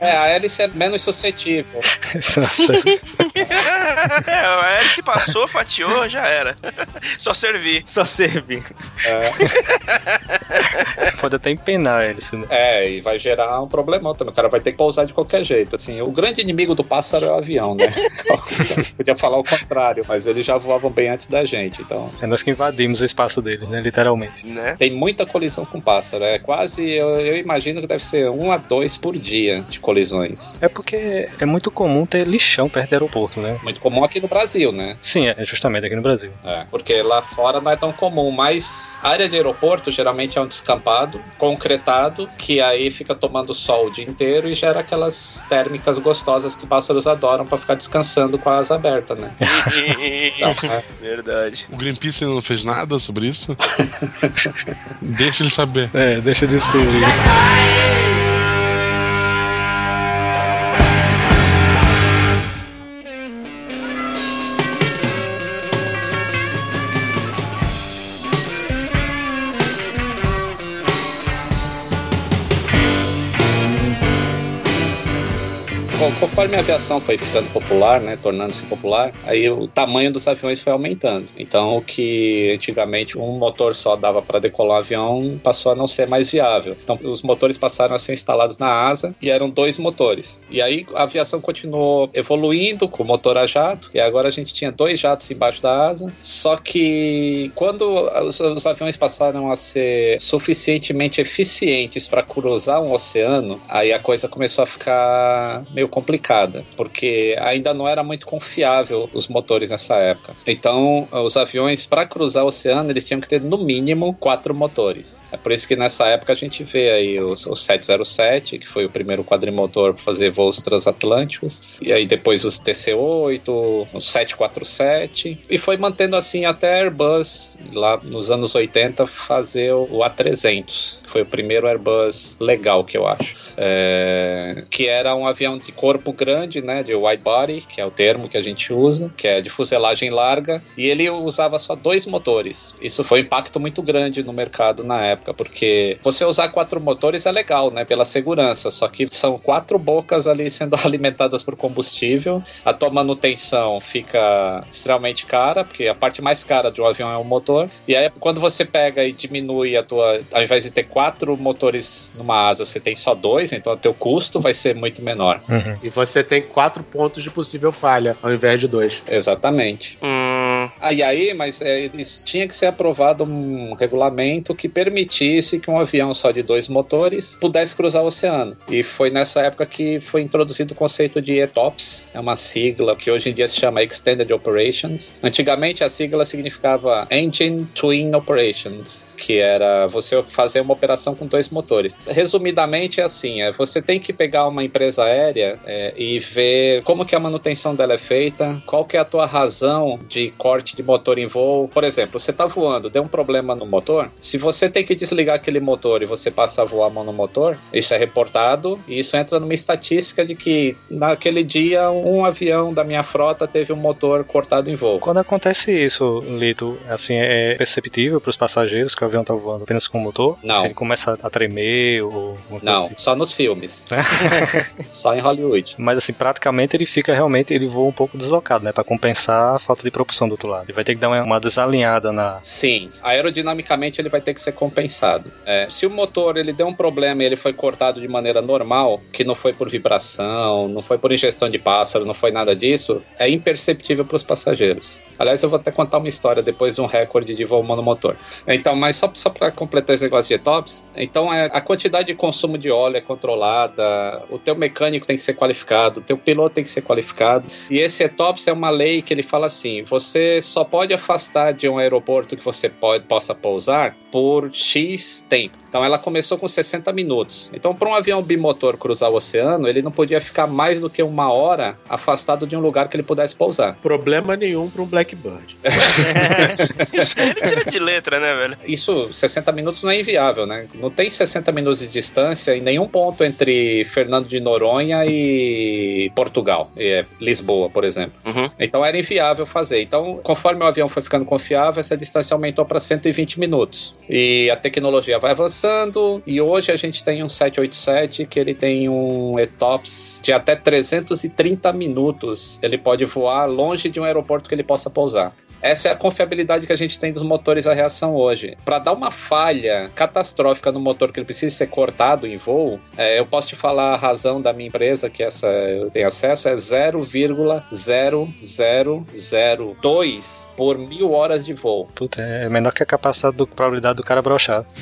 É, a hélice é menos suscetível. Nossa. é, a hélice passou, fatiou, já era. Só servir. Só servir. Pode até empenar ele, se não. É, e vai gerar um problemão também. O cara vai ter que pousar de qualquer jeito. Assim, o grande inimigo do pássaro é o avião, né? Podia falar o contrário, mas eles já voavam bem antes da gente. Então, É nós que invadimos o espaço dele, né? Literalmente. Né? tem muita colisão com pássaro. É quase, eu, eu imagino que deve ser um a dois por dia de colisões. É porque é muito comum ter lixão perto do aeroporto, né? Muito comum aqui no Brasil, né? Sim, é justamente aqui no Brasil. É, porque lá fora não é tão comum, mas área de aeroporto geralmente é um descampado, concretado, que aí fica tomando sol o dia inteiro e gera aquelas térmicas gostosas que pássaros adoram pra ficar descansando com a asa aberta, né? Então, é. Verdade. O Greenpeace ainda não fez nada sobre isso? Deixa ele saber. É, deixa eu descobrir. Conforme a aviação foi ficando popular, né, tornando-se popular, aí o tamanho dos aviões foi aumentando. Então, o que antigamente um motor só dava para decolar um avião passou a não ser mais viável. Então, os motores passaram a ser instalados na asa e eram dois motores. E aí a aviação continuou evoluindo com o motor a jato e agora a gente tinha dois jatos embaixo da asa. Só que quando os, os aviões passaram a ser suficientemente eficientes para cruzar um oceano, aí a coisa começou a ficar meio complicada, porque ainda não era muito confiável os motores nessa época. Então, os aviões para cruzar o oceano, eles tinham que ter no mínimo quatro motores. É por isso que nessa época a gente vê aí o, o 707, que foi o primeiro quadrimotor para fazer voos transatlânticos, e aí depois os TC-8, o 747, e foi mantendo assim até Airbus, lá nos anos 80, fazer o A300, que foi o primeiro Airbus legal que eu acho. É, que era um avião de corpo grande, né, de wide body, que é o termo que a gente usa, que é de fuselagem larga, e ele usava só dois motores. Isso foi um impacto muito grande no mercado na época, porque você usar quatro motores é legal, né, pela segurança, só que são quatro bocas ali sendo alimentadas por combustível, a tua manutenção fica extremamente cara, porque a parte mais cara de um avião é o motor, e aí quando você pega e diminui a tua, ao invés de ter quatro motores numa asa, você tem só dois, então o teu custo vai ser muito menor. E você tem quatro pontos de possível falha, ao invés de dois. Exatamente. Hum, Ah, e aí, mas é, isso tinha que ser aprovado um regulamento que permitisse que um avião só de dois motores pudesse cruzar o oceano. E foi nessa época que foi introduzido o conceito de ETOPS, é uma sigla que hoje em dia se chama Extended Operations. Antigamente a sigla significava Engine Twin Operations, que era você fazer uma operação com dois motores. Resumidamente é assim, é, você tem que pegar uma empresa aérea é, e ver como que a manutenção dela é feita, qual que é a tua razão de corte de motor em voo. Por exemplo, você está voando, deu um problema no motor, se você tem que desligar aquele motor e você passa a voar a mão no motor, isso é reportado e isso entra numa estatística de que naquele dia um avião da minha frota teve um motor cortado em voo. Quando acontece isso, Lito, assim, é perceptível para os passageiros que avião tá voando apenas com o motor? Não. Se ele começa a tremer ou Não, tipo. só nos filmes. só em Hollywood. Mas assim, praticamente ele fica realmente, ele voa um pouco deslocado, né? Pra compensar a falta de propulsão do outro lado. Ele vai ter que dar uma, uma desalinhada na. Sim, aerodinamicamente ele vai ter que ser compensado. É, se o motor ele deu um problema e ele foi cortado de maneira normal, que não foi por vibração, não foi por ingestão de pássaro, não foi nada disso, é imperceptível para os passageiros. Aliás, eu vou até contar uma história depois de um recorde de voo monomotor. Então, mas só, só para completar esse negócio de ETOPS, então é, a quantidade de consumo de óleo é controlada, o teu mecânico tem que ser qualificado, o teu piloto tem que ser qualificado. E esse ETOPS é uma lei que ele fala assim: você só pode afastar de um aeroporto que você pode, possa pousar por X tempo. Então ela começou com 60 minutos. Então, para um avião bimotor cruzar o oceano, ele não podia ficar mais do que uma hora afastado de um lugar que ele pudesse pousar. Problema nenhum para um Blackbird. isso aí ele tira de letra, né, velho? Isso, 60 minutos não é inviável, né? Não tem 60 minutos de distância em nenhum ponto entre Fernando de Noronha e Portugal, e Lisboa, por exemplo. Uhum. Então era inviável fazer. Então, conforme o avião foi ficando confiável, essa distância aumentou para 120 minutos. E a tecnologia vai avançando, e hoje a gente tem um 787 que ele tem um ETOPS de até 330 minutos. Ele pode voar longe de um aeroporto que ele possa pousar. Essa é a confiabilidade que a gente tem dos motores a reação hoje. Para dar uma falha catastrófica no motor que ele precisa ser cortado em voo, é, eu posso te falar a razão da minha empresa, que essa eu tenho acesso, é 0,0002 por mil horas de voo. Puta, é menor que a capacidade do probabilidade do cara brochar.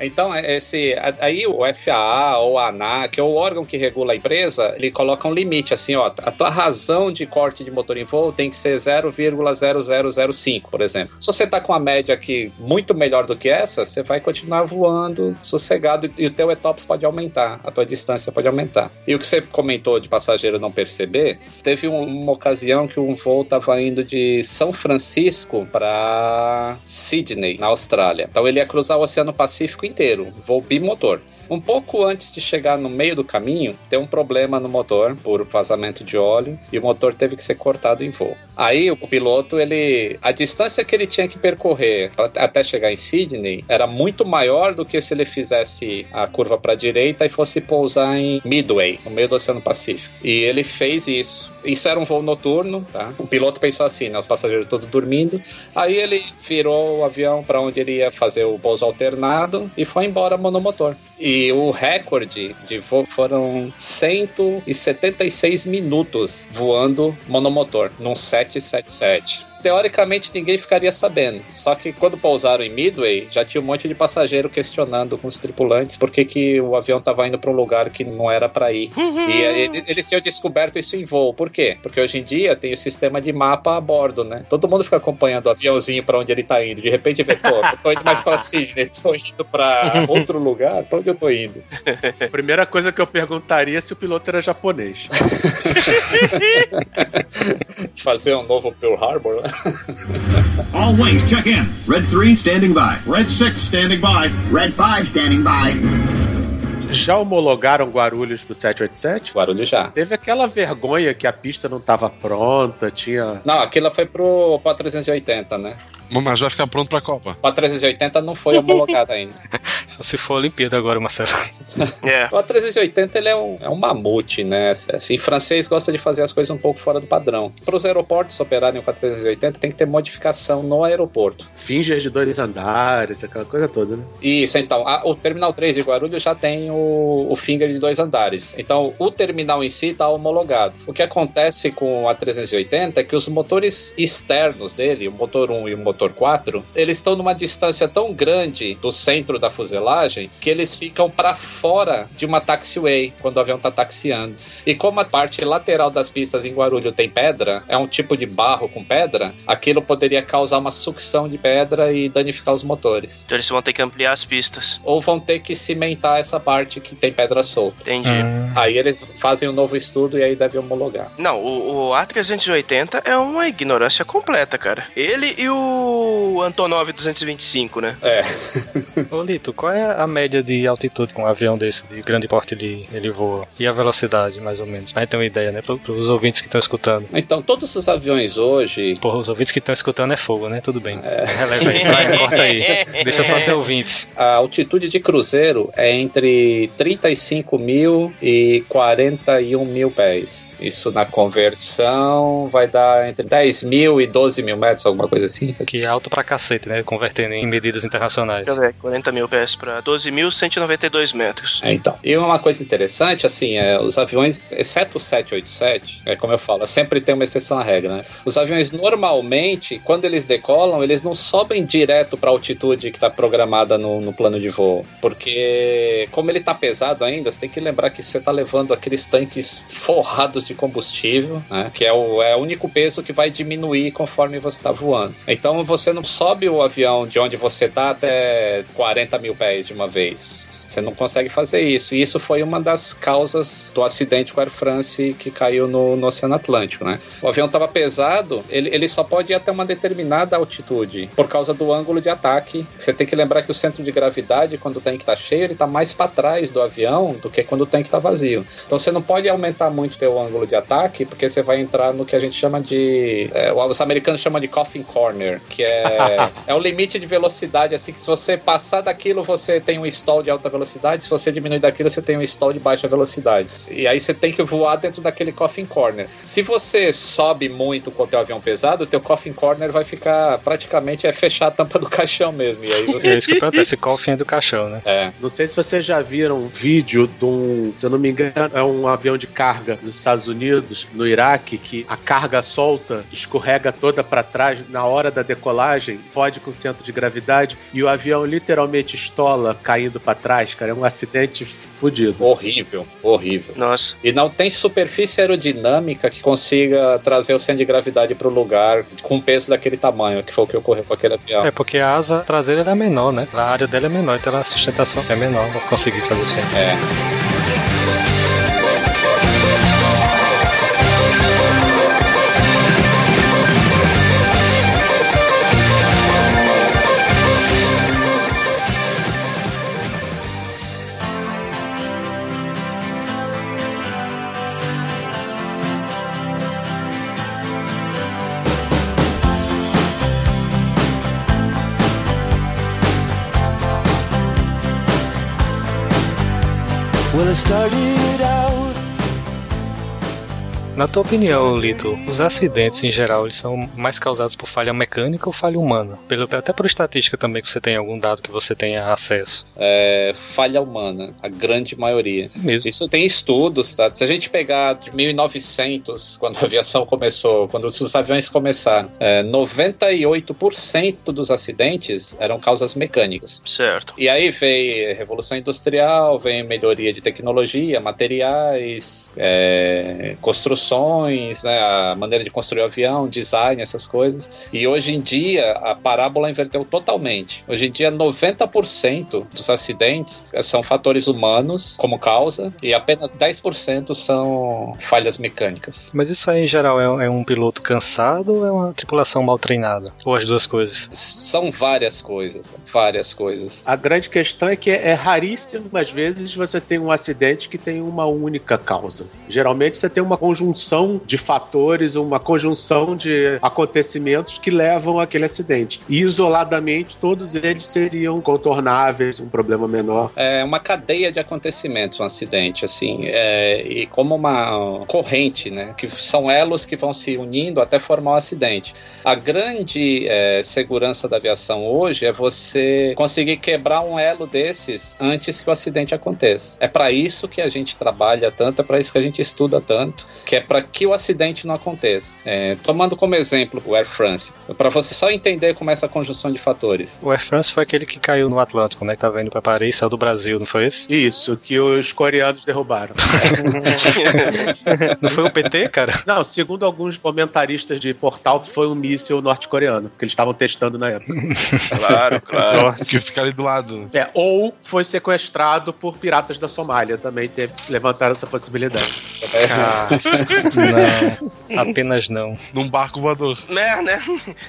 Então, é- esse, a- aí o FAA ou a ANAC, ou o órgão que regula a empresa, ele coloca um limite, assim, ó, a tua razão de corte de motor em voo tem que ser 0,0005, por exemplo. Se você tá com uma média aqui muito melhor do que essa, você vai continuar voando sossegado e o teu ETOPS pode aumentar, a tua distância pode aumentar. E o que você comentou de passageiro não perceber, teve um- uma ocasião que um voo tava indo de São Francisco para Sydney, na Austrália. Então ele ia cruzar o Oceano Pacífico inteiro, voo bimotor. Um pouco antes de chegar no meio do caminho, deu um problema no motor por vazamento de óleo e o motor teve que ser cortado em voo. Aí o piloto, ele a distância que ele tinha que percorrer até chegar em Sydney era muito maior do que se ele fizesse a curva para a direita e fosse pousar em Midway, no meio do Oceano Pacífico. E ele fez isso. Isso era um voo noturno, tá? O piloto pensou assim, né? Os passageiros todos dormindo. Aí ele virou o avião para onde ele ia fazer o pouso alternado e foi embora monomotor. E o recorde de voo foram 176 minutos voando monomotor num 777. Teoricamente ninguém ficaria sabendo. Só que quando pousaram em Midway, já tinha um monte de passageiro questionando com os tripulantes por que, que o avião estava indo para um lugar que não era para ir. e ele- eles tinham descoberto isso em voo. Por quê? Porque hoje em dia tem o sistema de mapa a bordo, né? Todo mundo fica acompanhando o aviãozinho para onde ele tá indo. De repente vê, pô, eu tô indo mais para Sydney, tô indo para outro lugar. Para onde eu tô indo? Primeira coisa que eu perguntaria é se o piloto era japonês. Fazer um novo Pearl Harbor, né? All wings, check in. Red 3 standing by. Red 6 standing by. Red 5 standing by. Já homologaram Guarulhos pro 787? Guarulhos já. Teve aquela vergonha que a pista não tava pronta, tinha. Não, aquilo foi pro, pro 380, né? Mas vai ficar pronto pra Copa. O 380 não foi homologado ainda. Só se for Olimpíada agora, Marcelo. É. O A380 ele é um, é um mamute, né? Assim, francês gosta de fazer as coisas um pouco fora do padrão. Para os aeroportos operarem com a 380 tem que ter modificação no aeroporto. Finger de dois andares, aquela coisa toda, né? Isso, então, a- o Terminal 3 de Guarulhos já tem o, o finger de dois andares. Então, o terminal em si está homologado. O que acontece com a 380 é que os motores externos dele, o motor 1 e o motor 4, eles estão numa distância tão grande do centro da fuselagem que eles ficam para fora de uma taxiway quando o avião está taxiando. E como a parte lateral das pistas em Guarulhos tem pedra, é um tipo de barro com pedra, aquilo poderia causar uma sucção de pedra e danificar os motores. Então eles vão ter que ampliar as pistas. Ou vão ter que cimentar essa parte que tem pedra solta. Entendi. Hum. Aí eles fazem um novo estudo e aí deve homologar. Não, o, o A380 é uma ignorância completa, cara. Ele e o Antonov 225, né? É. Ô Lito, qual é a média de altitude que um avião desse de grande porte ele, ele voa? E a velocidade, mais ou menos? Pra gente ter uma ideia, né? Para os ouvintes que estão escutando. Então, todos os aviões hoje. Porra, os ouvintes que estão escutando é fogo, né? Tudo bem. Releva aí, vai, corta aí. Deixa só ter ouvintes. A altitude de cruzeiro é entre 35 mil e 41 mil pés. Isso na conversão vai dar entre 10 mil e 12 mil metros, alguma coisa assim. Que é alto pra cacete, né? Convertendo em medidas internacionais. Deixa eu ver, 40 mil pés pra 12.192 metros. É, então. E uma coisa interessante, assim, é, os aviões, exceto o 787, é como eu falo, sempre tem uma exceção à regra, né? Os aviões normalmente, quando eles decolam, eles não sobem direto para a altitude que está programada no, no plano de voo, porque como ele está pesado ainda, você tem que lembrar que você está levando aqueles tanques forrados de combustível, né? Que é o, é o único peso que vai diminuir conforme você está voando. Então você não sobe o avião de onde você está até 40 mil pés de uma vez. Você não consegue fazer isso. E isso foi uma das causas do acidente com a Air France que caiu no, no Oceano Atlântico, né? O avião estava pesado, ele, ele só pode ir até uma determinada altitude por causa do ângulo de ataque. Você tem que lembrar que o centro de gravidade, quando o tanque está cheio, ele está mais para trás do avião do que quando o tanque está vazio. Então você não pode aumentar muito o teu ângulo de ataque, porque você vai entrar no que a gente chama de. é, os americanos chamam de coffin corner, que é, é o limite de velocidade, assim, que se você passar daquilo, você tem um stall de alta velocidade, se você diminuir daquilo, você tem um stall de baixa velocidade. E aí você tem que voar dentro daquele coffin corner. Se você sobe muito com o teu avião pesado, o teu coffin corner vai ficar praticamente é fechar a tampa do caixão mesmo. E aí É você. isso que eu perguntei, esse cofre é do caixão, né? É. Não sei se vocês já viram um vídeo de um, se eu não me engano, é um avião de carga dos Estados Unidos, no Iraque, que a carga solta escorrega toda para trás na hora da decolagem, fode com o centro de gravidade e o avião literalmente estola caindo para trás, cara. É um acidente fudido. Horrível, horrível. Nossa. E não tem superfície aerodinâmica que consiga trazer o centro de gravidade para o lugar com um peso daquele tamanho, que foi o que ocorreu com aquele avião. É porque a asa traseira é menor, né? A área dela é menor, então a sustentação é menor pra conseguir fazer isso aí. É. Well, I started out. Na tua opinião, Lito, os acidentes em geral eles são mais causados por falha mecânica ou falha humana? Pelo, até por estatística também, que você tem algum dado que você tenha acesso. É, falha humana, a grande maioria. Mesmo. Isso tem estudos, tá? Se a gente pegar de 1900, quando a aviação começou, quando os aviões começaram, é, 98% dos acidentes eram causas mecânicas. Certo. E aí veio Revolução Industrial, vem melhoria de tecnologia, materiais, é, construções, proporções, né, a maneira de construir o avião, design, essas coisas. E hoje em dia a parábola inverteu totalmente. Hoje em dia 90% dos acidentes são fatores humanos como causa e apenas 10% são falhas mecânicas. Mas isso aí, em geral, é, é um piloto cansado ou é uma tripulação mal treinada? Ou as duas coisas? São várias coisas, várias coisas. A grande questão é que é, é raríssimo, às vezes, você tem um acidente que tem uma única causa. Geralmente você tem uma conjunção de fatores, uma conjunção de acontecimentos que levam àquele acidente. E isoladamente, todos eles seriam contornáveis, um problema menor. É uma cadeia de acontecimentos, um acidente, assim, é, e como uma corrente, né? Que são elos que vão se unindo até formar um acidente. A grande é, segurança da aviação hoje é você conseguir quebrar um elo desses antes que o acidente aconteça. É para isso que a gente trabalha tanto, é para isso que a gente estuda tanto, que é para que o acidente não aconteça. É, tomando como exemplo o Air France, para você só entender como é essa conjunção de fatores. O Air France foi aquele que caiu no Atlântico, né? Que tava indo pra Paris, saiu do Brasil, não foi esse? Isso, que os coreanos derrubaram. não foi o PT, cara? Não, segundo alguns comentaristas de portal, foi um míssil norte-coreano, que eles estavam testando na época. Claro, claro. Que fica ali do lado. É, ou foi sequestrado por piratas da Somália, também teve, levantaram essa possibilidade. Ah, não, apenas não. Num barco voador. Né, né?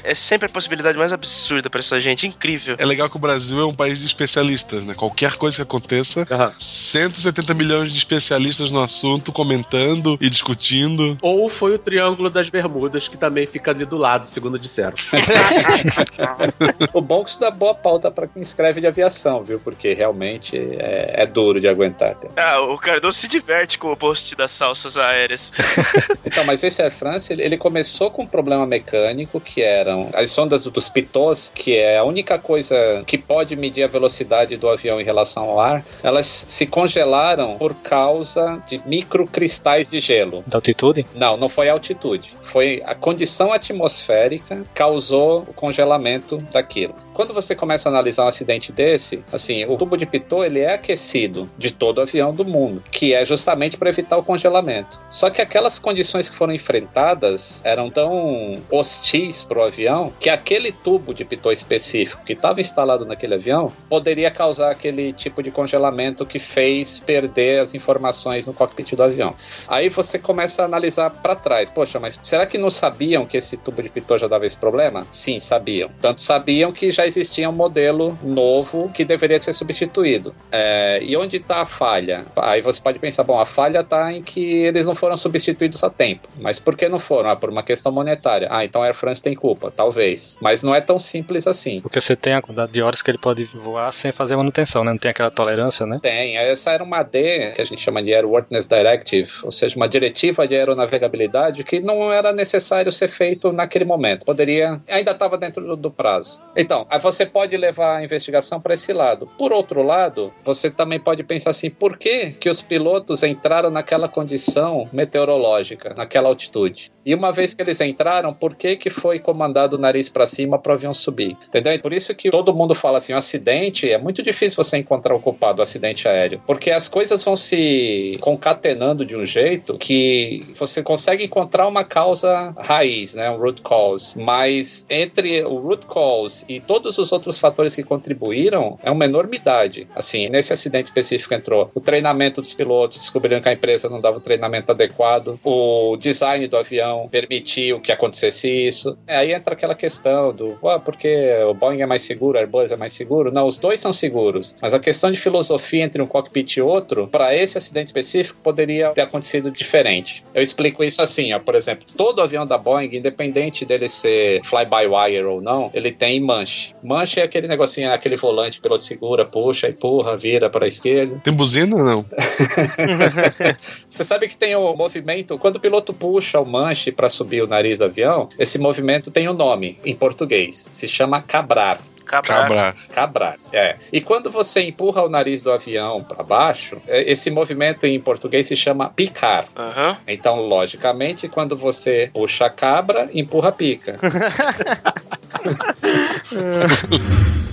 É sempre a possibilidade mais absurda pra essa gente. Incrível. É legal que o Brasil é um país de especialistas, né? Qualquer coisa que aconteça, Aham. 170 milhões de especialistas no assunto comentando e discutindo. Ou foi o Triângulo das Bermudas, que também fica ali do lado, segundo disseram. O bom é que isso dá boa pauta para quem escreve de aviação, viu? Porque realmente é, é duro de aguentar. Ah, o Cardoso se diverte com o post das salsas aéreas. Então, mas esse Air France, ele, ele começou com um problema mecânico, que eram as sondas dos pitôs, que é a única coisa que pode medir a velocidade do avião em relação ao ar, elas se congelaram por causa de microcristais de gelo. Da altitude? Não, não foi a altitude. Foi a condição atmosférica causou o congelamento daquilo. Quando você começa a analisar um acidente desse, assim, o tubo de pitot ele é aquecido de todo o avião do mundo, que é justamente para evitar o congelamento. Só que aquelas condições que foram enfrentadas eram tão hostis para o avião que aquele tubo de pitot específico que estava instalado naquele avião poderia causar aquele tipo de congelamento que fez perder as informações no cockpit do avião. Aí você começa a analisar para trás. Poxa, mas será que não sabiam que esse tubo de pitot já dava esse problema? Sim, sabiam. Tanto sabiam que já existia um modelo novo que deveria ser substituído. É, e onde está a falha? Aí você pode pensar, bom, a falha está em que eles não foram substituídos a tempo. Mas por que não foram? Ah, por uma questão monetária. Ah, então a Air France tem culpa, talvez. Mas não é tão simples assim. Porque você tem a quantidade de horas que ele pode voar sem fazer manutenção, né? Não tem aquela tolerância, né? Tem. Essa era uma AD que a gente chama de Airworthiness Directive, ou seja, uma diretiva de aeronavegabilidade que não era necessário ser feito naquele momento. Poderia, ainda estava dentro do, do prazo. Então, aí você pode levar a investigação para esse lado. Por outro lado, você também pode pensar assim: por que, que os pilotos entraram naquela condição meteorológica, naquela altitude? E uma vez que eles entraram, por que, que foi comandado o nariz para cima para o avião subir? Entendeu? Por isso que todo mundo fala assim: o acidente é muito difícil você encontrar o culpado do acidente aéreo, porque as coisas vão se concatenando de um jeito que você consegue encontrar uma causa raiz, né? Um root cause. Mas entre o root cause e todos os outros fatores que contribuíram, é uma enormidade. Assim, nesse acidente específico entrou o treinamento dos pilotos, descobriram que a empresa não dava o treinamento adequado, o design do avião permitiu que acontecesse isso. É, Aí entra aquela questão do, ah, porque o Boeing é mais seguro, o Airbus é mais seguro. Não, os dois são seguros. Mas a questão de filosofia entre um cockpit e outro, para esse acidente específico, poderia ter acontecido diferente. Eu explico isso assim, ó, por exemplo, todo avião da Boeing, independente dele ser fly-by-wire ou não, ele tem manche. Manche é aquele negocinho, aquele volante, o piloto segura, puxa, empurra, vira para a esquerda. Tem buzina ou não? Você sabe que tem o movimento, quando o piloto puxa o manche para subir o nariz do avião, esse movimento tem um nome em português, se chama cabrar. Cabrar. Cabrar. Cabrar, é. E quando você empurra o nariz do avião para baixo, é, esse movimento em português se chama picar. Aham. Então, logicamente, quando você puxa a cabra, empurra a pica.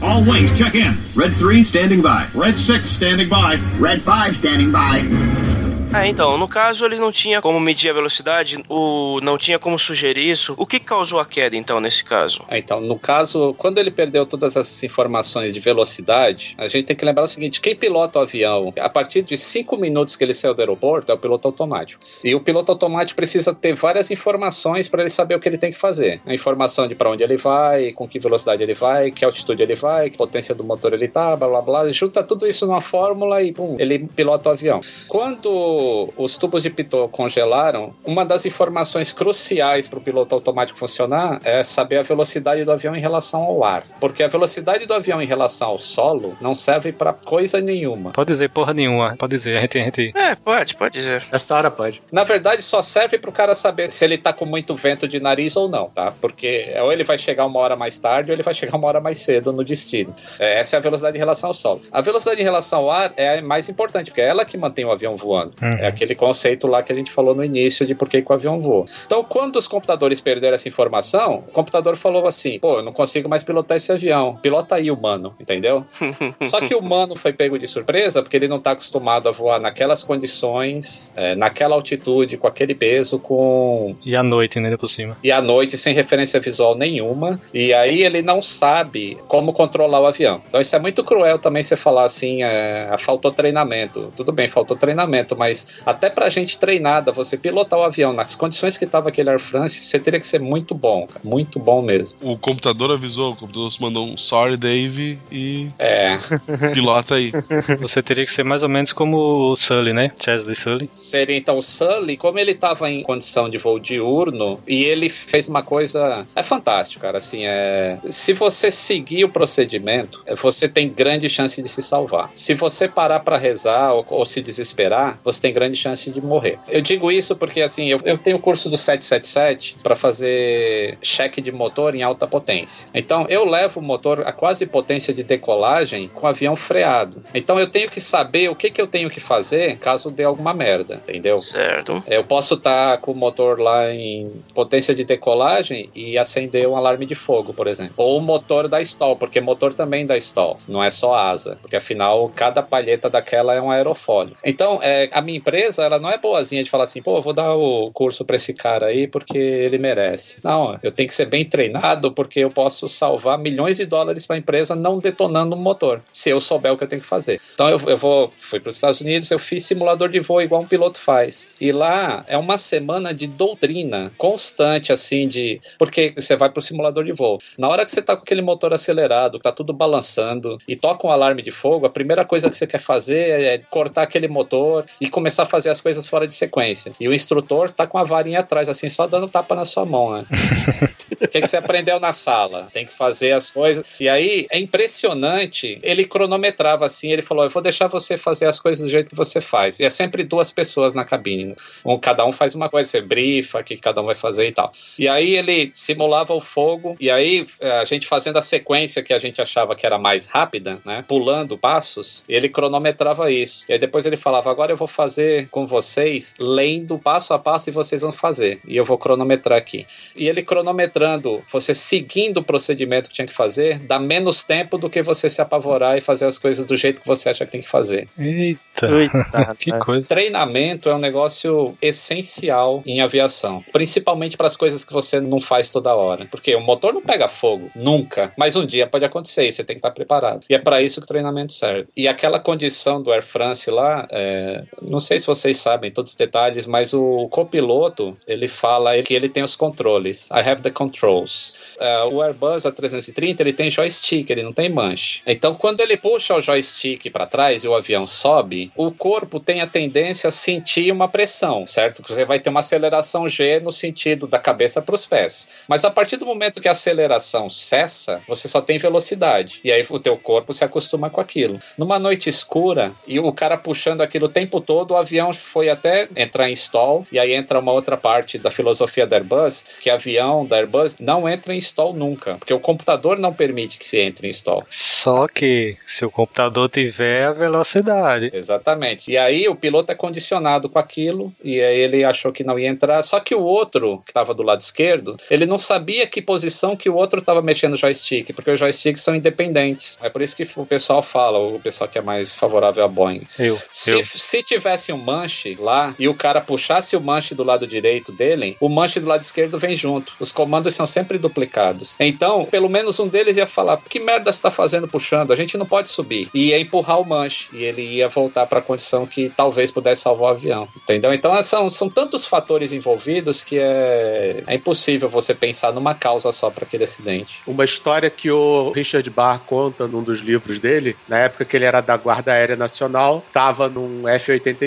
All wings, check in. Red 3 standing by. Red 6 standing by. Red 5 standing by. Ah, então, no caso ele não tinha como medir a velocidade, o não tinha como sugerir isso. O que causou a queda, então, nesse caso? Ah, Então, no caso, quando ele perdeu todas essas informações de velocidade, a gente tem que lembrar o seguinte: quem pilota o avião, a partir de cinco minutos que ele saiu do aeroporto, é o piloto automático. E o piloto automático precisa ter várias informações para ele saber o que ele tem que fazer. A informação de para onde ele vai, com que velocidade ele vai, que altitude ele vai, que potência do motor ele tá, blá blá blá. Junta tudo isso numa fórmula e pum, ele pilota o avião. Quando os tubos de pitot congelaram, uma das informações cruciais para o piloto automático funcionar é saber a velocidade do avião em relação ao ar. Porque a velocidade do avião em relação ao solo não serve para coisa nenhuma. Pode dizer porra nenhuma. Pode dizer, a gente, a gente... É, pode, pode dizer. Essa hora pode. Na verdade, só serve pro cara saber se ele tá com muito vento de nariz ou não, tá? Porque ou ele vai chegar uma hora mais tarde ou ele vai chegar uma hora mais cedo no destino. É, essa é a velocidade em relação ao solo. A velocidade em relação ao ar é a mais importante, porque é ela que mantém o avião voando. Uhum. É aquele conceito lá que a gente falou no início de por que, que o avião voa. Então, quando os computadores perderam essa informação, o computador falou assim: pô, eu não consigo mais pilotar esse avião. Pilota aí, humano, entendeu? Só que o humano foi pego de surpresa porque ele não está acostumado a voar naquelas condições, é, naquela altitude, com aquele peso, com. E à noite, né, por cima. E à noite sem referência visual nenhuma. E aí ele não sabe como controlar o avião. Então isso é muito cruel também você falar assim: é, faltou treinamento. Tudo bem, faltou treinamento, mas até pra gente treinada, você pilotar o avião nas condições que tava aquele Air France, você teria que ser muito bom, cara. Muito bom mesmo. O computador avisou, o computador mandou um sorry, Dave, e É. pilota aí. Você teria que ser mais ou menos como o Sully, né? Chesley Sully. Seria então o Sully, como ele estava em condição de voo diurno, e ele fez uma coisa. É fantástico, cara. Assim, é. Se você seguir o procedimento, você tem grande chance de se salvar. Se você parar para rezar ou, ou se desesperar, você tem grande chance de morrer. Eu digo isso porque, assim, eu, eu tenho o curso do 777 para fazer cheque de motor em alta potência. Então, eu levo o motor a quase potência de decolagem com o avião freado. Então, eu tenho que saber o que, que eu tenho que fazer caso dê alguma merda, entendeu? Certo. Eu posso estar com o motor lá em potência de decolagem e acender um alarme de fogo, por exemplo. Ou o motor da stall, porque motor também dá stall, não é só asa, porque afinal cada palheta daquela é um aerofólio. Então, é, a minha empresa, ela não é boazinha de falar assim, pô, vou dar o curso pra esse cara aí porque ele merece. Não, eu tenho que ser bem treinado porque eu posso salvar milhões de dólares pra empresa não detonando um motor, se eu souber o que eu tenho que fazer. Então, eu, eu vou, fui para os Estados Unidos, eu fiz simulador de voo igual um piloto faz. E lá é uma semana de doutrina constante, assim, de. Porque você vai pro simulador de voo. Na hora que você tá com aquele motor acelerado, tá tudo balançando e toca um alarme de fogo, a primeira coisa que você quer fazer é cortar aquele motor e começar a fazer as coisas fora de sequência. E o instrutor tá com a varinha atrás, assim, só dando tapa na sua mão, né? O que, que você aprendeu na sala? Tem que fazer as coisas. E aí é impressionante. Ele cronometrava assim, ele falou: Eu vou deixar você fazer as coisas do jeito que você faz. E é sempre duas pessoas na cabine. Um, cada um faz uma coisa, você brifa, que cada um vai fazer e tal. E aí ele simulava o fogo, e aí eh, a gente fazendo a sequência que a gente achava que era mais rápida, né? Pulando passos, ele cronometrava isso. E aí depois ele falava: Agora eu vou fazer com vocês, lendo passo a passo, e vocês vão fazer. E eu vou cronometrar aqui. E ele cronometrando, você seguindo o procedimento que tinha que fazer, dá menos tempo do que você se apavorar e fazer as coisas do jeito que você acha que tem que fazer. Eita, Eita, que coisa. Treinamento é um negócio essencial em aviação, principalmente para as coisas que você não faz toda hora. Porque o motor não pega fogo, nunca. Mas um dia pode acontecer e você tem que estar preparado. E é para isso que o treinamento serve. E aquela condição do Air France lá, é, não sei se vocês sabem todos os detalhes, mas o copiloto ele fala que ele tem os controles. I have the controls. É, o Airbus A330 ele tem joystick, ele não tem manche. Então, quando ele puxa o joystick para trás e o avião sobe, o corpo tem a tendência a sentir uma pressão, certo? Você vai ter uma aceleração G no sentido da cabeça para os pés. Mas a partir do momento que a aceleração cessa, você só tem velocidade. E aí o teu corpo se acostuma com aquilo. Numa noite escura e o cara puxando aquilo o tempo todo, o avião foi até entrar em stall. E aí entra uma outra parte da filosofia da Airbus, que avião da Airbus não entra em stall nunca, porque o computador não permite que se entre em stall. Só que se o computador tiver a velocidade. Exatamente. E aí o piloto é condicionado com aquilo, e aí ele achou que não ia entrar. Só que o outro, que estava do lado esquerdo, ele não sabia que posição que o outro estava mexendo o joystick, porque os joysticks são independentes. É por isso que o pessoal fala, o pessoal que é mais favorável a Boeing. Eu, Se, eu. se tivesse tivesse um manche lá e o cara puxasse o manche do lado direito dele, o manche do lado esquerdo vem junto. Os comandos são sempre duplicados. Então, pelo menos um deles ia falar: que merda você tá fazendo puxando? A gente não pode subir. E ia empurrar o manche. E ele ia voltar para a condição que talvez pudesse salvar o avião. Entendeu? Então, são, são tantos fatores envolvidos que é, é impossível você pensar numa causa só para aquele acidente. Uma história que o Richard Barr conta num dos livros dele, na época que ele era da Guarda Aérea Nacional, estava num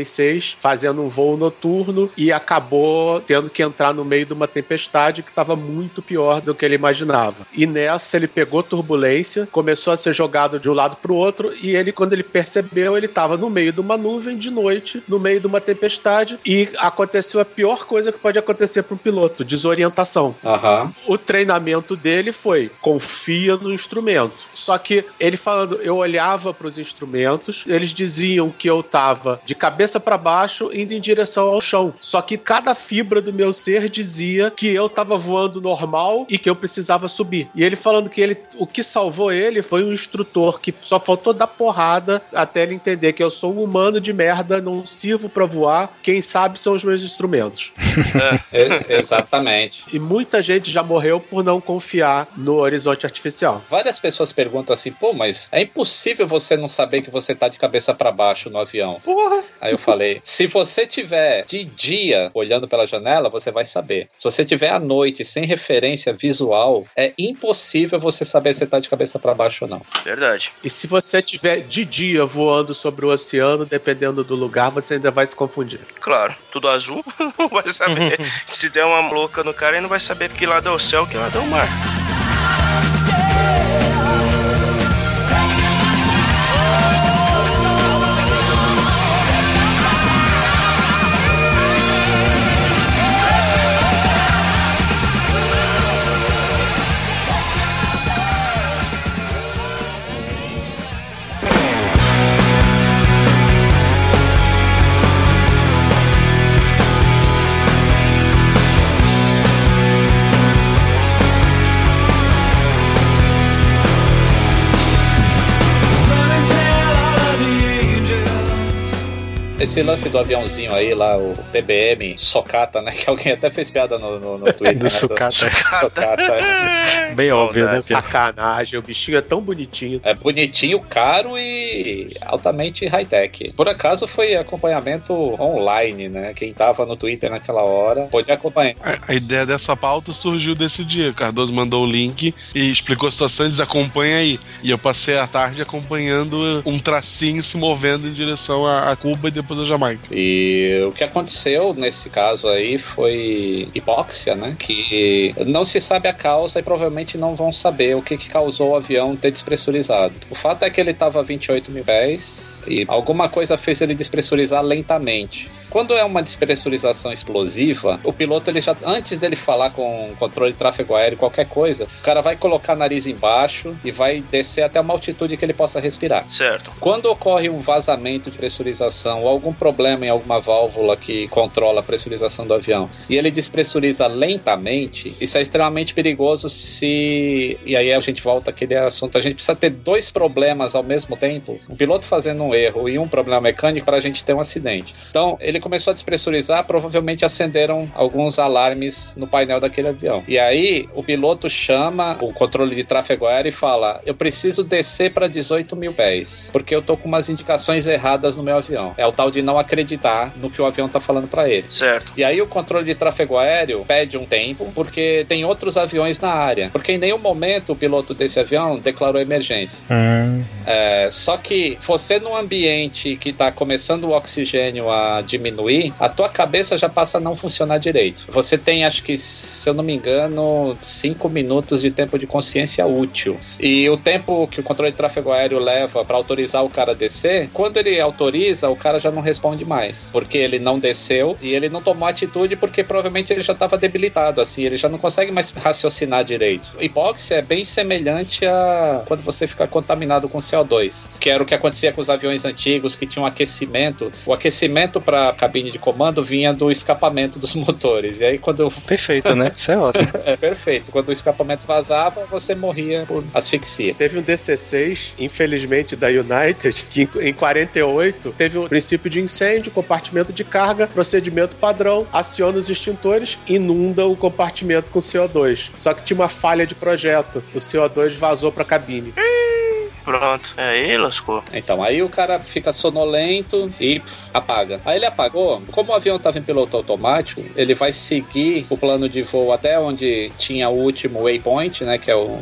F-86 fazendo um voo noturno e acabou tendo que entrar no meio de uma tempestade que estava muito pior do que ele imaginava. E nessa ele pegou turbulência, começou a ser jogado de um lado para o outro e ele, quando ele percebeu, ele estava no meio de uma nuvem de noite, no meio de uma tempestade e aconteceu a pior coisa que pode acontecer para um piloto, desorientação. Aham. O treinamento dele foi confia no instrumento. Só que ele falando, eu olhava para os instrumentos, eles diziam que eu tava de cabeça para baixo indo em direção ao chão. Só que cada fibra do meu ser dizia que eu tava voando normal e que eu precisava subir. E ele falando que ele, o que salvou ele foi um instrutor que só faltou dar porrada até ele entender que eu sou um humano de merda, não sirvo para voar. Quem sabe são os meus instrumentos. É, exatamente. E muita gente já morreu por não confiar no horizonte artificial. Várias pessoas perguntam assim, pô, mas é impossível você não saber que você tá de cabeça para baixo no avião. Porra! Aí eu falei, se você tiver de dia olhando pela janela, você vai saber. Se você tiver à noite sem referência visual, é impossível você saber se tá de cabeça para baixo ou não. Verdade. E se você tiver de dia voando sobre o oceano, dependendo do lugar, você ainda vai se confundir. Claro, tudo azul, não vai saber. Se der uma louca no cara, ele não vai saber que lado é o céu, que lado é o mar. Esse lance do aviãozinho aí, lá, o TBM, socata, né? Que alguém até fez piada no, no, no Twitter. Do né? sucata. Socata. Bem óbvio, né? Pedro? Sacanagem, o bichinho é tão bonitinho. É bonitinho, caro e altamente high-tech. Por acaso foi acompanhamento online, né? Quem tava no Twitter naquela hora pôde acompanhar. A, a ideia dessa pauta surgiu desse dia. Cardoso mandou o link e explicou a situação e diz: acompanha aí. E eu passei a tarde acompanhando um tracinho se movendo em direção a, a Cuba e depois a Jamaica. E o que aconteceu nesse caso aí foi hipóxia, né? Que não se sabe a causa e provavelmente não vão saber o que, que causou o avião ter despressurizado. O fato é que ele estava a 28 mil pés e alguma coisa fez ele despressurizar lentamente. Quando é uma despressurização explosiva, o piloto ele já antes dele falar com o controle de tráfego aéreo qualquer coisa, o cara vai colocar o nariz embaixo e vai descer até uma altitude que ele possa respirar. Certo. Quando ocorre um vazamento de pressurização ou algum problema em alguma válvula que controla a pressurização do avião e ele despressuriza lentamente, isso é extremamente perigoso se. E aí a gente volta àquele assunto. A gente precisa ter dois problemas ao mesmo tempo: um piloto fazendo um erro e um problema mecânico para a gente ter um acidente. Então ele começou a despressurizar, provavelmente acenderam alguns alarmes no painel daquele avião. E aí o piloto chama o controle de tráfego aéreo e fala: Eu preciso descer para 18 mil pés, porque eu tô com umas indicações erradas no meu avião. É o tal de não acreditar no que o avião tá falando para ele. Certo. E aí o controle de tráfego aéreo pede um tempo, porque tem outros aviões na área. Porque em nenhum momento o piloto desse avião declarou emergência. Hum, É, só que você num ambiente que tá começando o oxigênio a diminuir, a tua cabeça já passa a não funcionar direito. Você tem, acho que, se eu não me engano, cinco minutos de tempo de consciência útil. E o tempo que o controle de tráfego aéreo leva para autorizar o cara a descer, quando ele autoriza, o cara já não responde mais. Porque ele não desceu e ele não tomou atitude porque provavelmente ele já estava debilitado, assim, ele já não consegue mais raciocinar direito. Hipóxia é bem semelhante a quando você fica contaminado com CO2, que era o que acontecia com os aviões antigos que tinham aquecimento. O aquecimento para a cabine de comando vinha do escapamento dos motores. E aí quando perfeito, né? Isso é ótimo. é perfeito, quando o escapamento vazava, você morria por asfixia. Teve um DC-6, infelizmente, da United, que em 48 teve o princípio de incêndio, compartimento de carga, procedimento padrão, aciona os extintores, inunda o compartimento com CO2. Só que tinha uma falha de projeto. O CO2 vazou pra cabine. Pronto. Aí lascou. Então, aí o cara fica sonolento e apaga. Aí ele apagou. Como o avião estava em piloto automático, ele vai seguir o plano de voo até onde tinha o último waypoint, né? Que é o.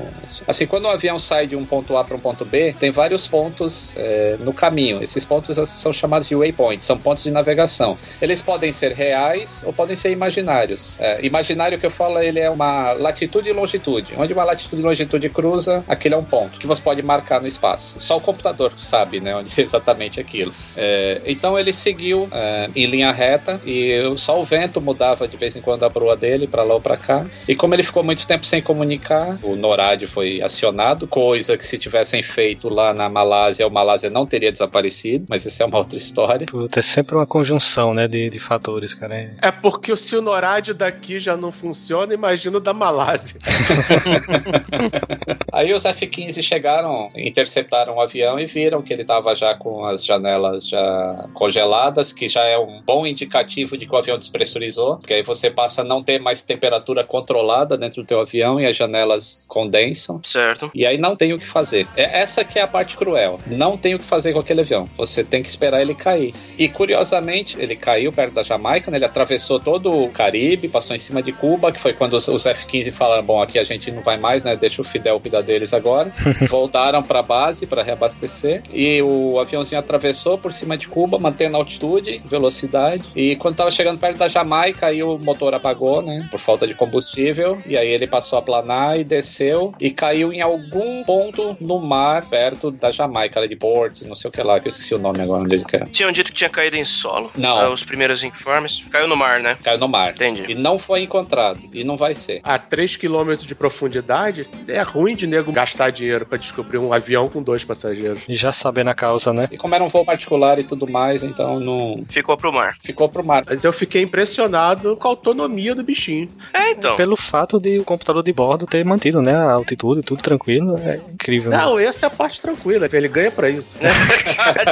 Assim, quando o avião sai de um ponto A para um ponto B, tem vários pontos é, no caminho. Esses pontos são chamados de waypoints, são pontos de navegação. Eles podem ser reais ou podem ser imaginários. É, imaginário que eu falo, ele é uma latitude e longitude. Onde uma latitude e longitude cruza, aquele é um ponto que você pode marcar no espaço. Só o computador sabe, né, onde é exatamente aquilo. É, então ele seguiu é, em linha reta e só o vento mudava de vez em quando a proa dele para lá ou para cá. E como ele ficou muito tempo sem comunicar, o NORAD foi acionado, coisa que se tivessem feito lá na Malásia, o Malásia não teria desaparecido, mas isso é uma outra história. Puta, é sempre uma conjunção, né, de, de fatores, cara. É- É porque se o NORAD daqui já não funciona, imagina o da Malásia. Aí os F-15 chegaram, interceptaram o avião e viram que ele estava já com as janelas já congeladas, que já é um bom indicativo de que o avião despressurizou, porque aí você passa a não ter mais temperatura controlada dentro do teu avião e as janelas condensam. Certo. E aí não tem o que fazer. É essa que é a parte cruel. Não tem o que fazer com aquele avião. Você tem que esperar ele cair. E curiosamente, ele caiu perto da Jamaica, né? ele atravessou todo o Caribe, passou em cima de Cuba, que foi quando os, os F-15 falaram: bom, aqui a gente não vai mais, né? Deixa o Fidel cuidar deles agora. Voltaram para base para reabastecer. E o aviãozinho atravessou por cima de Cuba, mantendo a altitude, velocidade. E quando tava chegando perto da Jamaica, aí o motor apagou, né? Por falta de combustível. E aí ele passou a planar e desceu e caiu em algum ponto no mar perto da Jamaica, ali de Port, não sei o que lá, que eu esqueci o nome agora onde ele caiu. Tinham dito que tinha caído em solo. Não. Ah, Os primeiros informes. Caiu no mar, né? Caiu no mar. Entendi. E não foi encontrado. E não vai ser. A 3 km de profundidade, é ruim de nego gastar dinheiro pra descobrir um avião com dois passageiros. E já sabendo a causa, né? E como era um voo particular e tudo mais, então não. Ficou pro mar. Ficou pro mar. Mas eu fiquei impressionado com a autonomia do bichinho. É, então. Pelo fato de o computador de bordo ter mantido, né? A altitude, tudo tranquilo. É incrível. né? Não, essa é a parte tranquila, ele ganha pra isso.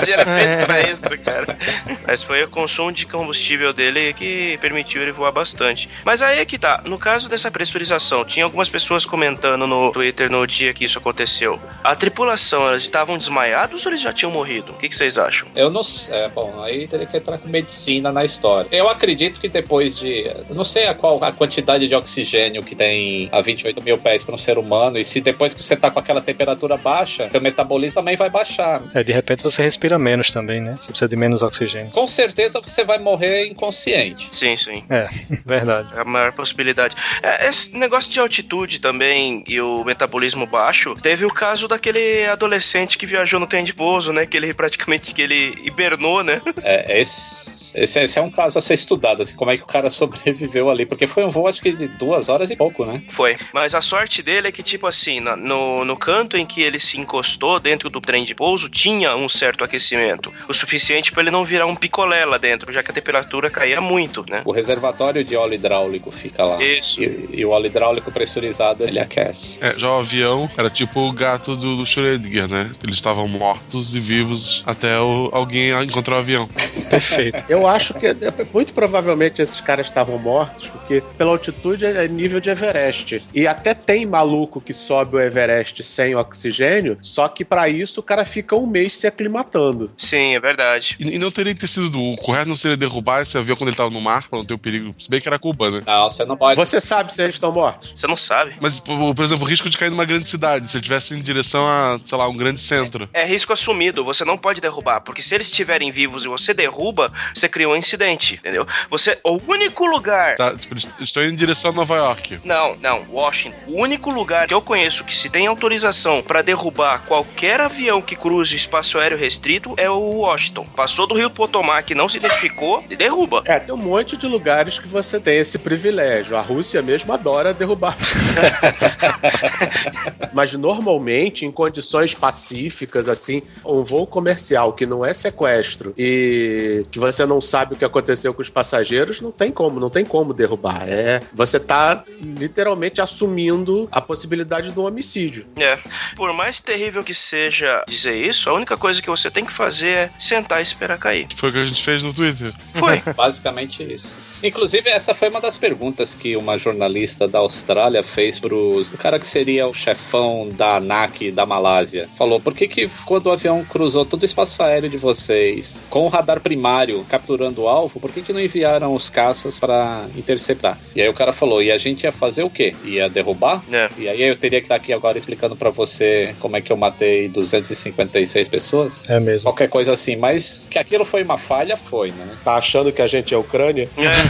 Era feito pra isso, cara. Mas foi o consumo de combustível dele que permitiu ele voar bastante. Mas aí é que tá. No caso dessa pressurização, tinha algumas pessoas comentando no Twitter no dia que isso aconteceu. A tripulação, eles estavam desmaiados ou eles já tinham morrido? O que, que vocês acham? Eu não sei. É, bom, aí teria que entrar com medicina na história. Eu acredito que depois de. eu Não sei a qual a quantidade de oxigênio que tem a 28 mil pés para um ser humano, e se depois que você tá com aquela temperatura baixa, seu metabolismo também vai baixar. É, de repente você respira menos também, né? Você precisa de menos oxigênio. Com certeza você vai morrer inconsciente. Sim, sim. É, verdade. É a maior possibilidade. É, esse negócio de altitude também e o metabolismo baixo, teve o caso daquele adolescente que viajou no trem de pouso, né? Que ele praticamente que ele hibernou, né? É, esse, esse, esse é um caso a ser estudado, assim, como é que o cara sobreviveu ali, porque foi um voo acho que de duas horas e pouco, né? Foi. Mas a sorte dele é que, tipo assim, na- no, no canto em que ele se encostou dentro do trem de pouso, tinha um certo aquecimento. O suficiente pra ele não virar um picolé lá dentro, já que a temperatura caía muito, né? O reservatório de óleo hidráulico fica lá. Isso. E, e o óleo hidráulico pressurizado, ele aquece. É, já o avião era tipo o gato do, do Schrödinger, né? Eles estavam mortos e vivos até o- alguém encontrar o avião. Perfeito. Eu acho que é- muito provavelmente esses caras estavam mortos, porque pela altitude é nível de Everest. E até tem maluco que sobe o Everest sem oxigênio, só que pra isso o cara fica um mês se aclimatando. Sim, é verdade. E, e não teria que ter sido. O correto não seria derrubar esse avião quando ele tava no mar, pra não ter o perigo. Se bem que era Cuba, né? Não, você não pode. Você sabe se eles estão mortos? Você não sabe. Mas, por, por exemplo, o risco de cair numa grande cidade, se ele tivesse em direção a, sei lá, um grande centro. É risco assumido, você não pode derrubar, porque se eles estiverem vivos e você derruba, você cria um incidente, entendeu? Você, o único lugar Tá, eles estão indo em direção a Nova York. Não, não, Washington. O único lugar que eu conheço que se tem autorização pra derrubar qualquer avião que cruze o espaço aéreo restrito é o Washington. Passou do Rio Potomac, não se identificou e derruba. É, tem um monte de lugares que você tem esse privilégio. A Rússia mesmo adora derrubar. Mas normalmente, em condições pacíficas, assim, um voo comercial que não é sequestro e que você não sabe o que aconteceu com os passageiros, não tem como, não tem como derrubar. É, você tá literalmente assumindo a possibilidade de um homicídio. É. Por mais terrível que seja dizer isso, a única coisa que você tem que fazer é sentar e esperar cair. Foi o que a gente fez no Twitter. Foi. Basicamente isso. Inclusive, essa foi uma das perguntas que uma jornalista da Austrália fez pro o cara que seria o chefão da ANAC da Malásia. Falou: por que, que quando o avião cruzou todo o espaço aéreo de vocês, com o radar primário capturando o alvo, por que, que não enviaram os caças para interceptar? E aí o cara falou: e a gente ia fazer o quê? Ia derrubar? É. E aí eu teria que estar aqui agora explicando para você como é que eu matei 256 pessoas? É mesmo. Qualquer coisa assim, mas que aquilo foi uma falha, foi, né? Tá achando que a gente é Ucrânia? É.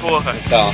Porra. Então.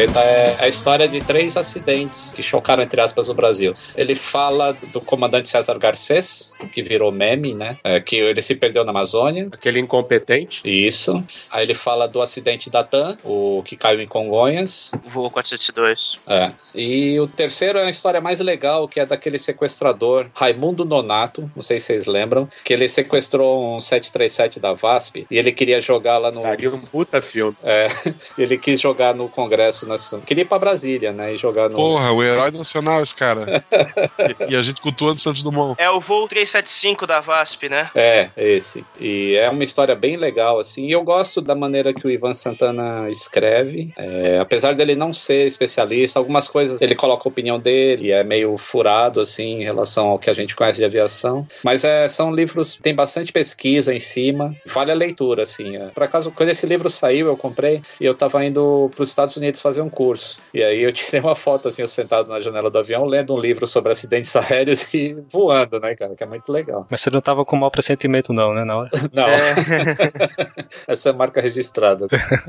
Preta é a história de três acidentes que chocaram, entre aspas, o Brasil. Ele fala do comandante César Garcês, que virou meme, né? É, que ele se perdeu na Amazônia. Aquele incompetente. Isso. Aí ele fala do acidente da TAM, o que caiu em Congonhas. Voo 402. É. E o terceiro é a história mais legal, que é daquele sequestrador, Raimundo Nonato, não sei se vocês lembram, que ele sequestrou um 737 da VASP e ele queria jogar lá no. Daria um puta filme. É, ele quis jogar no Congresso Nacional. Queria ir pra Brasília, né? E jogar no. Porra, o herói nacional, esse cara. e a gente cultuando Santos Dumont. É o voo 375 da VASP, né? É, esse. E é uma história bem legal, assim. E eu gosto da maneira que o Ivan Santana escreve. É, apesar dele não ser especialista, algumas coisas ele coloca a opinião dele, e é meio furado, assim, em relação ao que a gente conhece de aviação. Mas é, são livros, tem bastante pesquisa em cima. Vale a leitura, assim. É. Por acaso, quando esse livro saiu, eu comprei e eu tava indo pros Estados Unidos fazer um curso. E aí eu tirei uma foto, assim, eu sentado na janela do avião, lendo um livro sobre acidentes aéreos e voando, né, cara? Que é muito legal. Mas você não tava com mau pressentimento, não, né? Na hora. Não. Essa é marca registrada.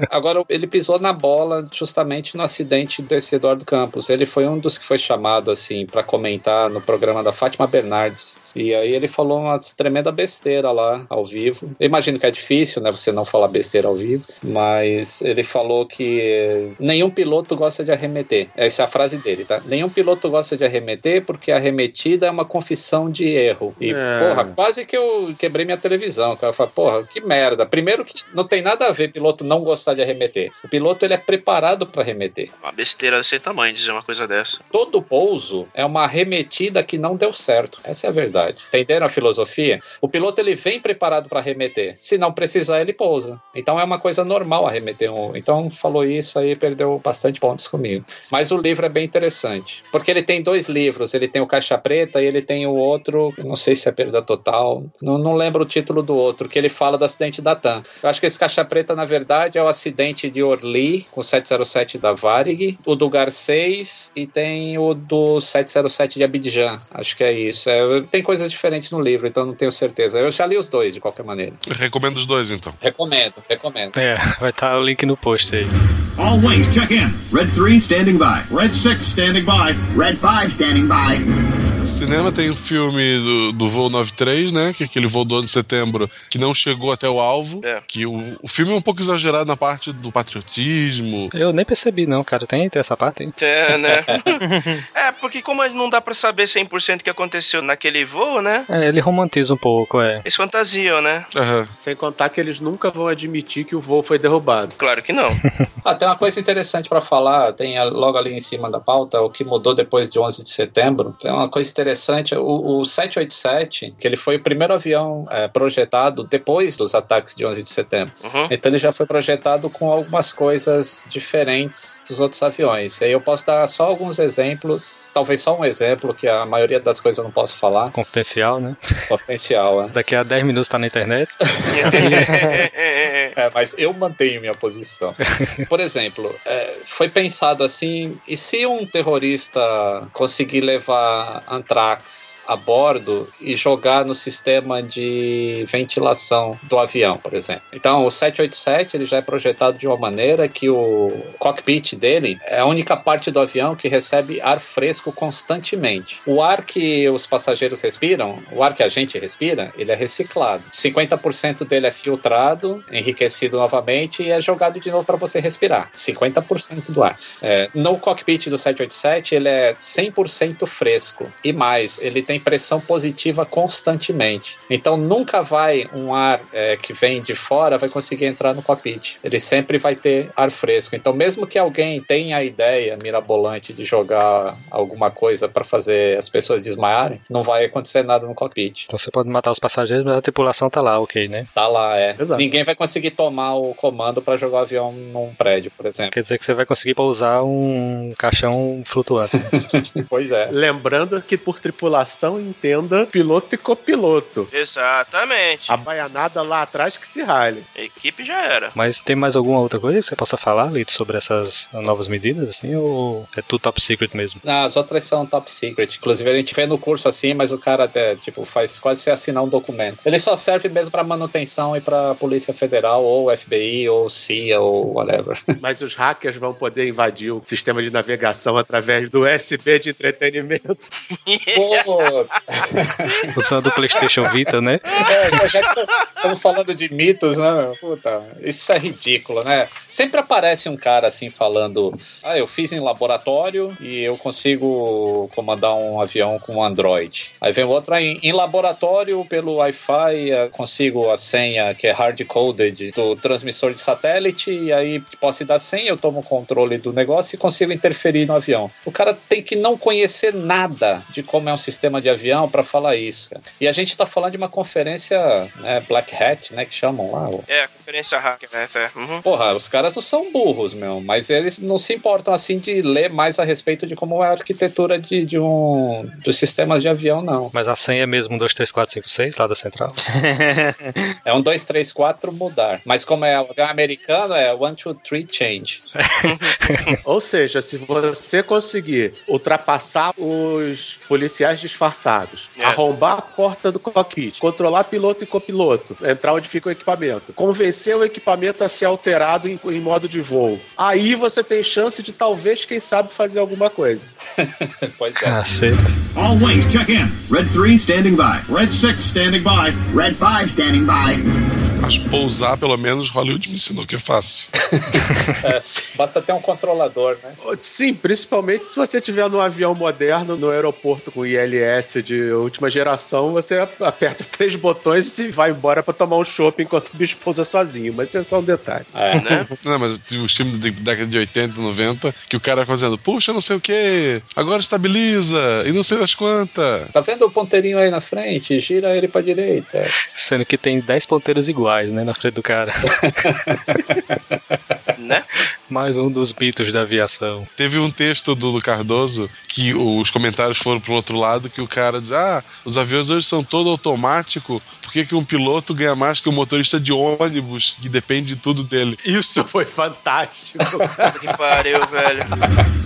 Agora, ele pisou na bola justamente no acidente desse Eduardo Campos. Ele foi um dos que foi chamado, assim, para comentar no programa da Fátima Bernardes. E aí ele falou uma tremenda besteira lá ao vivo. Eu imagino que é difícil, né, você não falar besteira ao vivo, mas ele falou que nenhum piloto gosta de arremeter. Essa é a frase dele, tá? Nenhum piloto gosta de arremeter porque a arremetida é uma confissão de erro. E, É. porra, quase que eu quebrei minha televisão. Cara, eu falei, porra, que merda. Primeiro que não tem nada a ver piloto não gostar de arremeter. O piloto ele é preparado para arremeter. Uma besteira desse tamanho dizer uma coisa dessa. Todo pouso é uma arremetida que não deu certo. Essa é a verdade. Entenderam a filosofia? O piloto ele vem preparado para arremeter. Se não precisar, ele pousa. Então é uma coisa normal arremeter um. Então falou isso aí, perdeu bastante pontos comigo. Mas o livro é bem interessante. Porque ele tem dois livros. Ele tem o Caixa Preta e ele tem o outro, não sei se é Perda Total. Não, não lembro o título do outro, que ele fala do acidente da TAM. Eu acho que esse Caixa Preta, na verdade, é o acidente de Orly, com 707 da Varig, o do Garcês e tem o do 707 de Abidjan. Acho que é isso. É, tem coisas diferentes no livro, então não tenho certeza. Eu já li os dois, de qualquer maneira. Recomendo os dois, então. Recomendo, recomendo. É, vai estar o link no post aí. All wings, check in. Red 3 standing by. Red 6 standing by. Red 5 standing by. Cinema tem o filme do, do voo 93, né? Que é aquele voo do ano de setembro que não chegou até o alvo. É. Que o, o filme é um pouco exagerado na parte do patriotismo. Eu nem percebi, não, cara. Tem, tem essa parte aí. É, né? é, porque como não dá pra saber 100% o que aconteceu naquele voo, né? É, ele romantiza um pouco, é. Eles fantasiam, né? Aham. Sem contar que eles nunca vão admitir que o voo foi derrubado. Claro que não. Ah, tem uma coisa interessante para falar, tem logo ali em cima da pauta, o que mudou depois de 11 de setembro. É uma coisa interessante, o, o 787, que ele foi o primeiro avião é, projetado depois dos ataques de 11 de setembro. Uhum. Então ele já foi projetado com algumas coisas diferentes dos outros aviões. Aí eu posso dar só alguns exemplos, talvez só um exemplo, que a maioria das coisas eu não posso falar, Confidencial, né? confidencial, né? Daqui a 10 minutos tá na internet. É, é, é, é. É, mas eu mantenho minha posição. Por exemplo, é, foi pensado assim: e se um terrorista conseguir levar antrax a bordo e jogar no sistema de ventilação do avião, por exemplo? Então, o 787 ele já é projetado de uma maneira que o cockpit dele é a única parte do avião que recebe ar fresco constantemente. O ar que os passageiros respiram, o ar que a gente respira, ele é reciclado. 50% dele é filtrado, enriquecido novamente e é jogado de novo para você respirar. 50% do ar. É, no cockpit do 787, ele é 100% fresco. E mais, ele tem pressão positiva constantemente. Então nunca vai um ar é, que vem de fora vai conseguir entrar no cockpit. Ele sempre vai ter ar fresco. Então mesmo que alguém tenha a ideia mirabolante de jogar alguma coisa para fazer as pessoas desmaiarem, não vai acontecer nada no cockpit. Então você pode matar os passageiros, mas a tripulação tá lá, ok, né? Tá lá, é. Exato. Ninguém vai conseguir tomar o comando para jogar o avião num prédio, por exemplo. Quer dizer que você vai conseguir pousar um caixão flutuante. pois é. Lembrando que por tripulação entenda piloto e copiloto. Exatamente. A baianada lá atrás que se rale. A equipe já era. Mas tem mais alguma outra coisa que você possa falar, Lito, sobre essas novas medidas, assim, ou é tudo top secret mesmo? Ah, as outras são top secret. Inclusive, a gente vê no curso assim, mas o cara até, tipo, faz quase você assinar um documento. Ele só serve mesmo para manutenção e para Polícia Federal, ou FBI, ou CIA, ou whatever. Mas os hackers vão poder invadir o sistema de navegação através do USB de entretenimento. Pô, Usando o PlayStation Vita, né? é, já que estamos falando de mitos, né? meu? Puta, isso é ridículo, né? Sempre aparece um cara assim falando: Ah, eu fiz em laboratório e eu consigo comandar um avião com Android. Aí vem outro em, em laboratório pelo Wi-Fi, eu consigo a senha que é hard-coded do transmissor de satélite, e aí posso dar senha, eu tomo o controle do negócio e consigo interferir no avião. O cara tem que não conhecer nada de como é um sistema de avião para falar isso. cara. E a gente tá falando de uma conferência né, Black Hat, né, que chamam lá. É, a conferência hacker, né? É. Uhum. Porra, os caras não são burros, meu, mas eles não se importam assim de ler mais a respeito de como é a arquitetura de, de um dos sistemas de avião, não. Mas a senha é mesmo 1, 2, 3, 4, 5, 6 lá da central. É um 2, 3, 4 mudar. Mas como é americano, é 1, 2, 3 change. Ou seja, se você conseguir ultrapassar os policiais disfarçados, É. arrombar a porta do cockpit, controlar piloto e copiloto, entrar onde fica o equipamento, convencer o equipamento a ser alterado em, em modo de voo, aí você tem chance de talvez, quem sabe, fazer alguma coisa. pois é. Cacete. All wings, check in. Red 3 standing by. Red 6 standing by. Red 5 standing by. Mas pousar, pelo menos, Hollywood me ensinou que é fácil. É, basta ter um controlador, né? Sim, principalmente se você estiver num avião moderno, no aeroporto com ILS de última geração, você aperta três botões e vai embora pra tomar um chopp enquanto o bicho pousa sozinho. Mas isso é só um detalhe. É. Né? Não, mas tive os filmes da década de 80, 90, que o cara fazendo, puxa, não sei o que, agora estabiliza, e não sei das quantas. Tá vendo o ponteirinho aí na frente? Gira ele pra direita. Sendo que tem 10 ponteiros iguais, né, na frente do cara. né? Mais um dos mitos da aviação. Teve um texto do, do Cardoso que os comentários foram pro outro lado, que o cara diz, ah, os aviões hoje são todo automático, por que, que um piloto ganha mais que um motorista de ônibus, que depende de tudo dele? Isso foi fantástico. Que pariu, velho.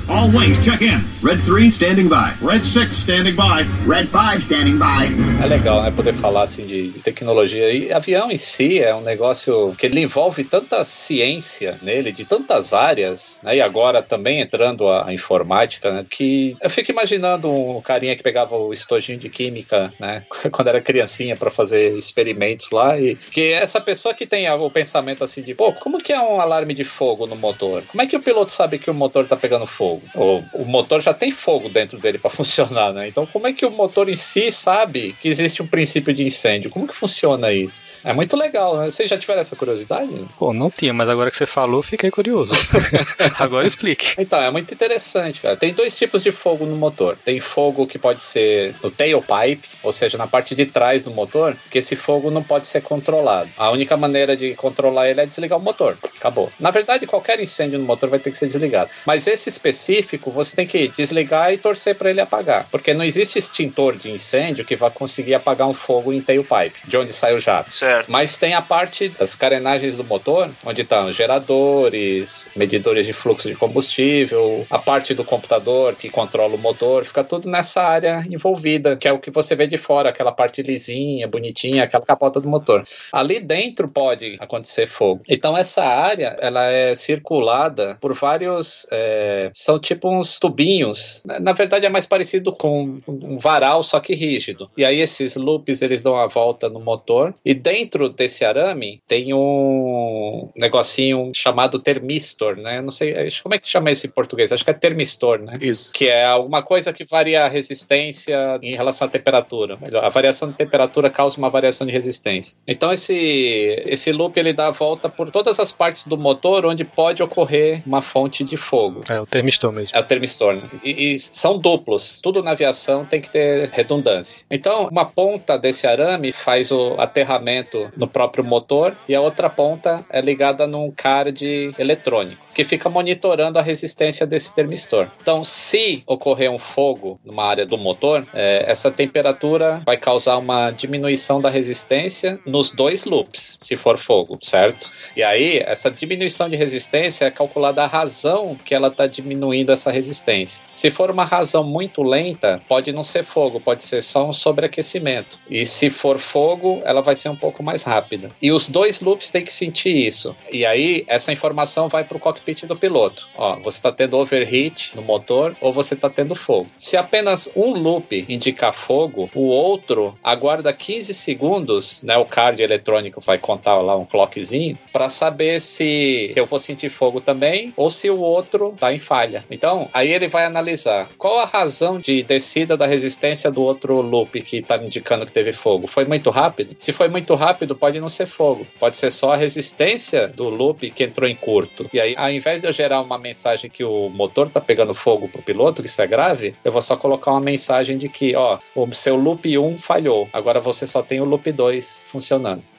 All wings, check in. Red 3 standing by. Red 6 standing by. Red 5 standing by. É legal, né? Poder falar assim de tecnologia. E avião em si é um negócio que ele envolve tanta ciência nele, de tantas áreas, né? E agora também entrando a, a informática, né? Que eu fico imaginando um carinha que pegava o estojinho de química, né? Quando era criancinha para fazer experimentos lá. E que essa pessoa que tem o pensamento assim de, pô, como que é um alarme de fogo no motor? Como é que o piloto sabe que o motor tá pegando fogo? O, o motor já tem fogo dentro dele para funcionar, né? Então, como é que o motor em si sabe que existe um princípio de incêndio? Como que funciona isso? É muito legal, né? Vocês já tiveram essa curiosidade? Pô, não tinha, mas agora que você falou, fiquei curioso. Agora explique. Então, é muito interessante, cara. Tem dois tipos de fogo no motor. Tem fogo que pode ser no tailpipe, ou seja, na parte de trás do motor, que esse fogo não pode ser controlado. A única maneira de controlar ele é desligar o motor. Acabou. Na verdade, qualquer incêndio no motor vai ter que ser desligado. Mas esse específico, você tem que desligar e torcer para ele apagar. Porque não existe extintor de incêndio que vai conseguir apagar um fogo em tailpipe, de onde sai o jato. Certo. Mas tem a parte das carenagens do motor, onde estão geradores, medidores de fluxo de combustível, a parte do computador que controla o motor, fica tudo nessa área envolvida, que é o que você vê de fora, aquela parte lisinha, bonitinha, aquela capota do motor. Ali dentro pode acontecer fogo. Então essa área, ela é circulada por vários, é, são tipo uns tubinhos. Na- verdade é mais parecido com um varal, só que rígido. E aí esses loops, eles dão a volta no motor. E dentro desse arame tem um negocinho chamado termistor, né? Não sei, como é que chama isso em português? Acho que é termistor, né? Isso. Que é alguma coisa que varia a resistência em relação à temperatura. A variação de temperatura causa uma variação de resistência. Então esse, esse loop ele dá a volta por todas as partes do motor onde pode ocorrer uma fonte de fogo. É o termistor mesmo. É o termistor, né? E, e são duplos. Tudo na aviação tem que ter redundância. Então, uma ponta desse arame faz o aterramento no próprio motor e a outra ponta é ligada num card eletrônico que fica monitorando a resistência desse termistor. Então, se ocorrer um fogo numa área do motor, é, essa temperatura vai causar uma diminuição da resistência nos dois loops, se for fogo, certo? E aí, essa diminuição de resistência é calculada a razão que ela está diminuindo essa resistência. Se for uma razão muito lenta, pode não ser fogo, pode ser só um sobreaquecimento. E se for fogo, ela vai ser um pouco mais rápida. E os dois loops têm que sentir isso. E aí, essa informação vai para o cockpit do piloto. Ó, você está tendo overheat no motor ou você está tendo fogo. Se apenas um loop indicar fogo, o outro aguarda 15 segundos, né? O card eletrônico vai contar lá um clockzinho para saber se eu vou sentir fogo também ou se o outro está em falha. Então, aí ele vai analisar qual a razão de descida da resistência do outro loop que está indicando que teve fogo. Foi muito rápido? Se foi muito rápido, pode não ser fogo. Pode ser só a resistência do loop que entrou em curto. E aí, ao invés de eu gerar uma mensagem que o motor tá pegando fogo pro piloto, que isso é grave, eu vou só colocar uma mensagem de que, ó, o seu loop 1 falhou. Agora você só tem o loop 2 funcionando.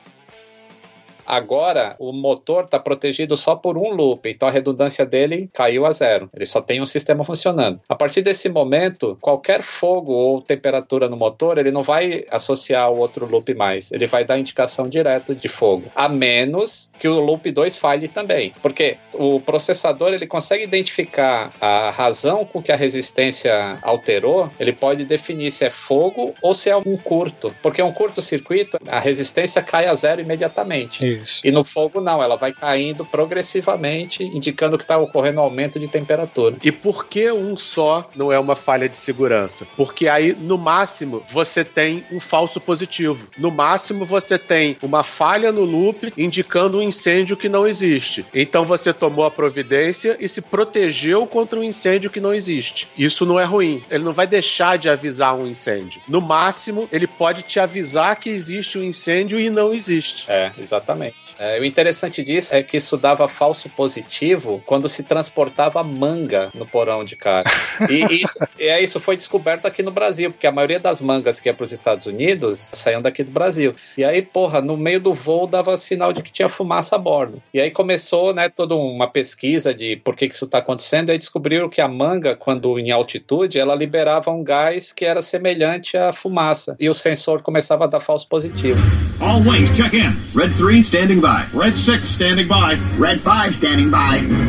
Agora, o motor está protegido só por um loop, então a redundância dele caiu a zero. Ele só tem um sistema funcionando. A partir desse momento, qualquer fogo ou temperatura no motor, ele não vai associar o outro loop mais. Ele vai dar indicação direto de fogo. A menos que o loop 2 falhe também. Porque o processador ele consegue identificar a razão com que a resistência alterou. Ele pode definir se é fogo ou se é um curto. Porque um curto-circuito, a resistência cai a zero imediatamente. Isso. E no fogo não, ela vai caindo progressivamente, indicando que está ocorrendo aumento de temperatura. E por que um só não é uma falha de segurança? Porque aí, no máximo, você tem um falso positivo. No máximo, você tem uma falha no loop indicando um incêndio que não existe. Então você tomou a providência e se protegeu contra um incêndio que não existe. Isso não é ruim. Ele não vai deixar de avisar um incêndio. No máximo, ele pode te avisar que existe um incêndio e não existe. É, exatamente. É, o interessante disso é que isso dava falso positivo quando se transportava manga no porão de cara. E isso, e é, isso foi descoberto aqui no Brasil, porque a maioria das mangas que ia para os Estados Unidos saíam daqui do Brasil. E aí, porra, no meio do voo dava sinal de que tinha fumaça a bordo. E aí começou, né, toda uma pesquisa de por que, que isso está acontecendo. E aí descobriram que a manga, quando em altitude, ela liberava um gás que era semelhante à fumaça. E o sensor começava a dar falso positivo. All wings, check in. Red 3 standing by. Red 6 standing by. Red 5 standing by.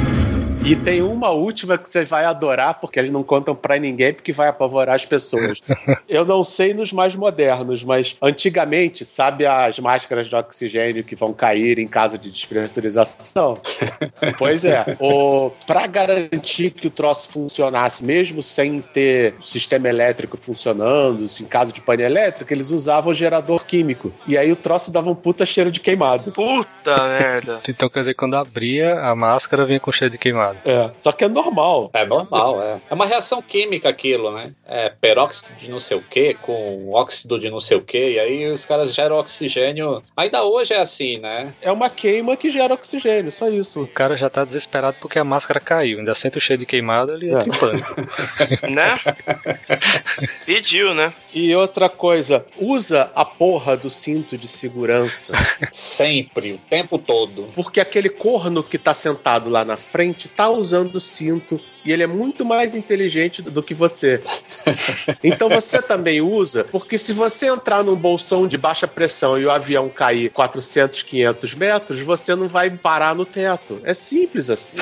E tem uma última que você vai adorar, porque eles não contam pra ninguém, porque vai apavorar as pessoas. Eu não sei nos mais modernos, mas antigamente, sabe as máscaras de oxigênio que vão cair em caso de despressurização? pois é. O, pra garantir que o troço funcionasse, mesmo sem ter sistema elétrico funcionando, em caso de pane elétrico, eles usavam gerador químico. E aí o troço dava um puta cheiro de queimado. Puta merda. Então quer dizer que quando abria, a máscara vinha com cheiro de queimado. É, só que é normal. É normal, é. É uma reação química aquilo, né? É peróxido de não sei o que com óxido de não sei o que, e aí os caras geram oxigênio. Ainda hoje é assim, né? É uma queima que gera oxigênio, só isso. O cara já tá desesperado porque a máscara caiu. Ainda sente o cheiro de queimado, ele entra É. Né? Pediu, né? E outra coisa, usa a porra do cinto de segurança. Sempre, o tempo todo. Porque aquele corno que tá sentado lá na frente tá usando cinto e ele é muito mais inteligente do que você. Então você também usa, porque se você entrar num bolsão de baixa pressão e o avião cair 400, 500 metros, você não vai parar no teto. É simples assim.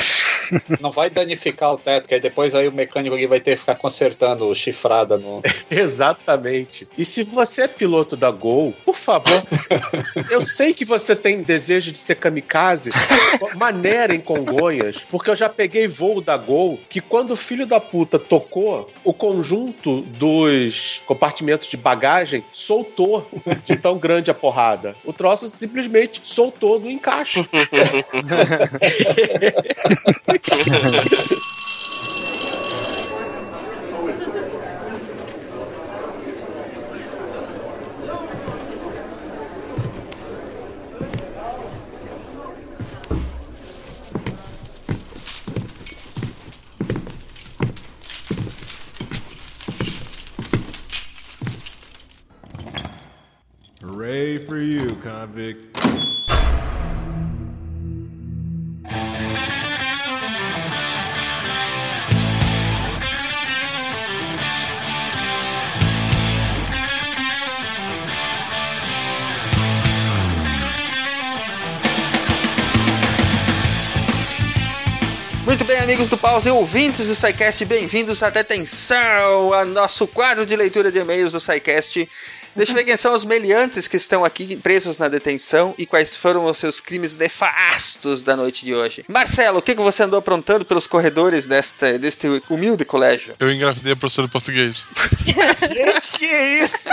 Não vai danificar o teto, que aí depois aí o mecânico vai ter que ficar consertando chifrada no. Exatamente. E se você é piloto da Gol, por favor, eu sei que você tem desejo de ser kamikaze, maneira em Congonhas, porque eu já peguei voo da Gol que quando o filho da puta tocou, o conjunto dos compartimentos de bagagem soltou de tão grande a porrada. O troço simplesmente soltou do encaixe. Hooray for you, convict. Muito bem, amigos do Pause e ouvintes do SciCast, bem-vindos à detenção, a nosso quadro de leitura de e-mails do SciCast. Deixa eu ver quem são os meliantes que estão aqui presos na detenção e quais foram os seus crimes nefastos da noite de hoje. Marcelo, o que, que você andou aprontando pelos corredores desta, deste humilde colégio? Eu engravidei a professora de português. que isso?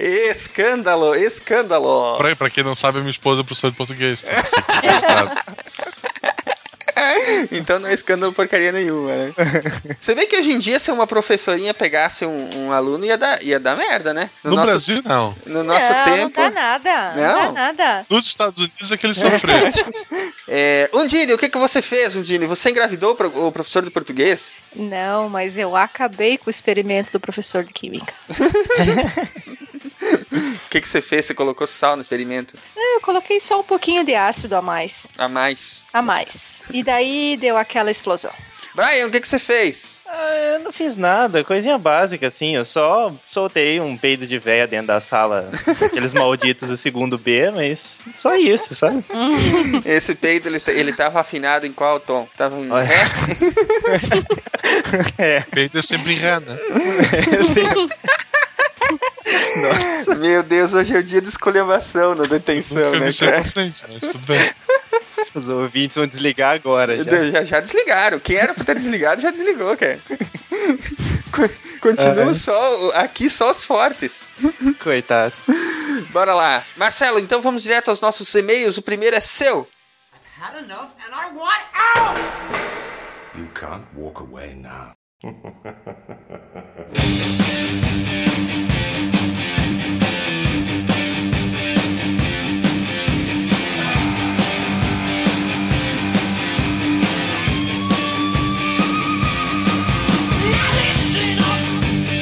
Escândalo, escândalo. Pra, pra quem não sabe, a minha esposa é professora de português. Tá? Então não é escândalo porcaria nenhuma, né? Você vê que hoje em dia, se uma professorinha pegasse um, um aluno, ia dar, ia dar merda, né? No, Brasil, não. No nosso não, tempo. não dá nada. Não, Não? dá nada. Nos Estados Unidos é que ele sofreu. É, Undine, o que, que você fez, Undine? Você engravidou o professor de português? Não, mas eu acabei com o experimento do professor de química. O que, que você fez? Você colocou sal no experimento? Eu coloquei só um pouquinho de ácido a mais. A mais. A mais. E daí deu aquela explosão. Brian, o que, que você fez? Ah, eu não fiz nada, coisinha básica, assim. Eu só soltei um peido de véia dentro da sala, aqueles malditos do segundo B, mas só isso, sabe? Esse peido, ele, ele tava afinado em qual tom? Tava em Olha. ré? É. Peito é sempre em ré, né? Meu Deus, hoje é o dia de escolhevação na detenção, né, aí pra cara? frente, mas tudo bem. Os ouvintes vão desligar agora. Já. Já, já desligaram. Quem era pra ter desligado já desligou, cara. Co- Continua Ah. só, aqui só os fortes. Coitado. Bora lá. Marcelo, então vamos direto aos nossos e-mails. O primeiro é seu. Had enough and I want out! You can't walk away now.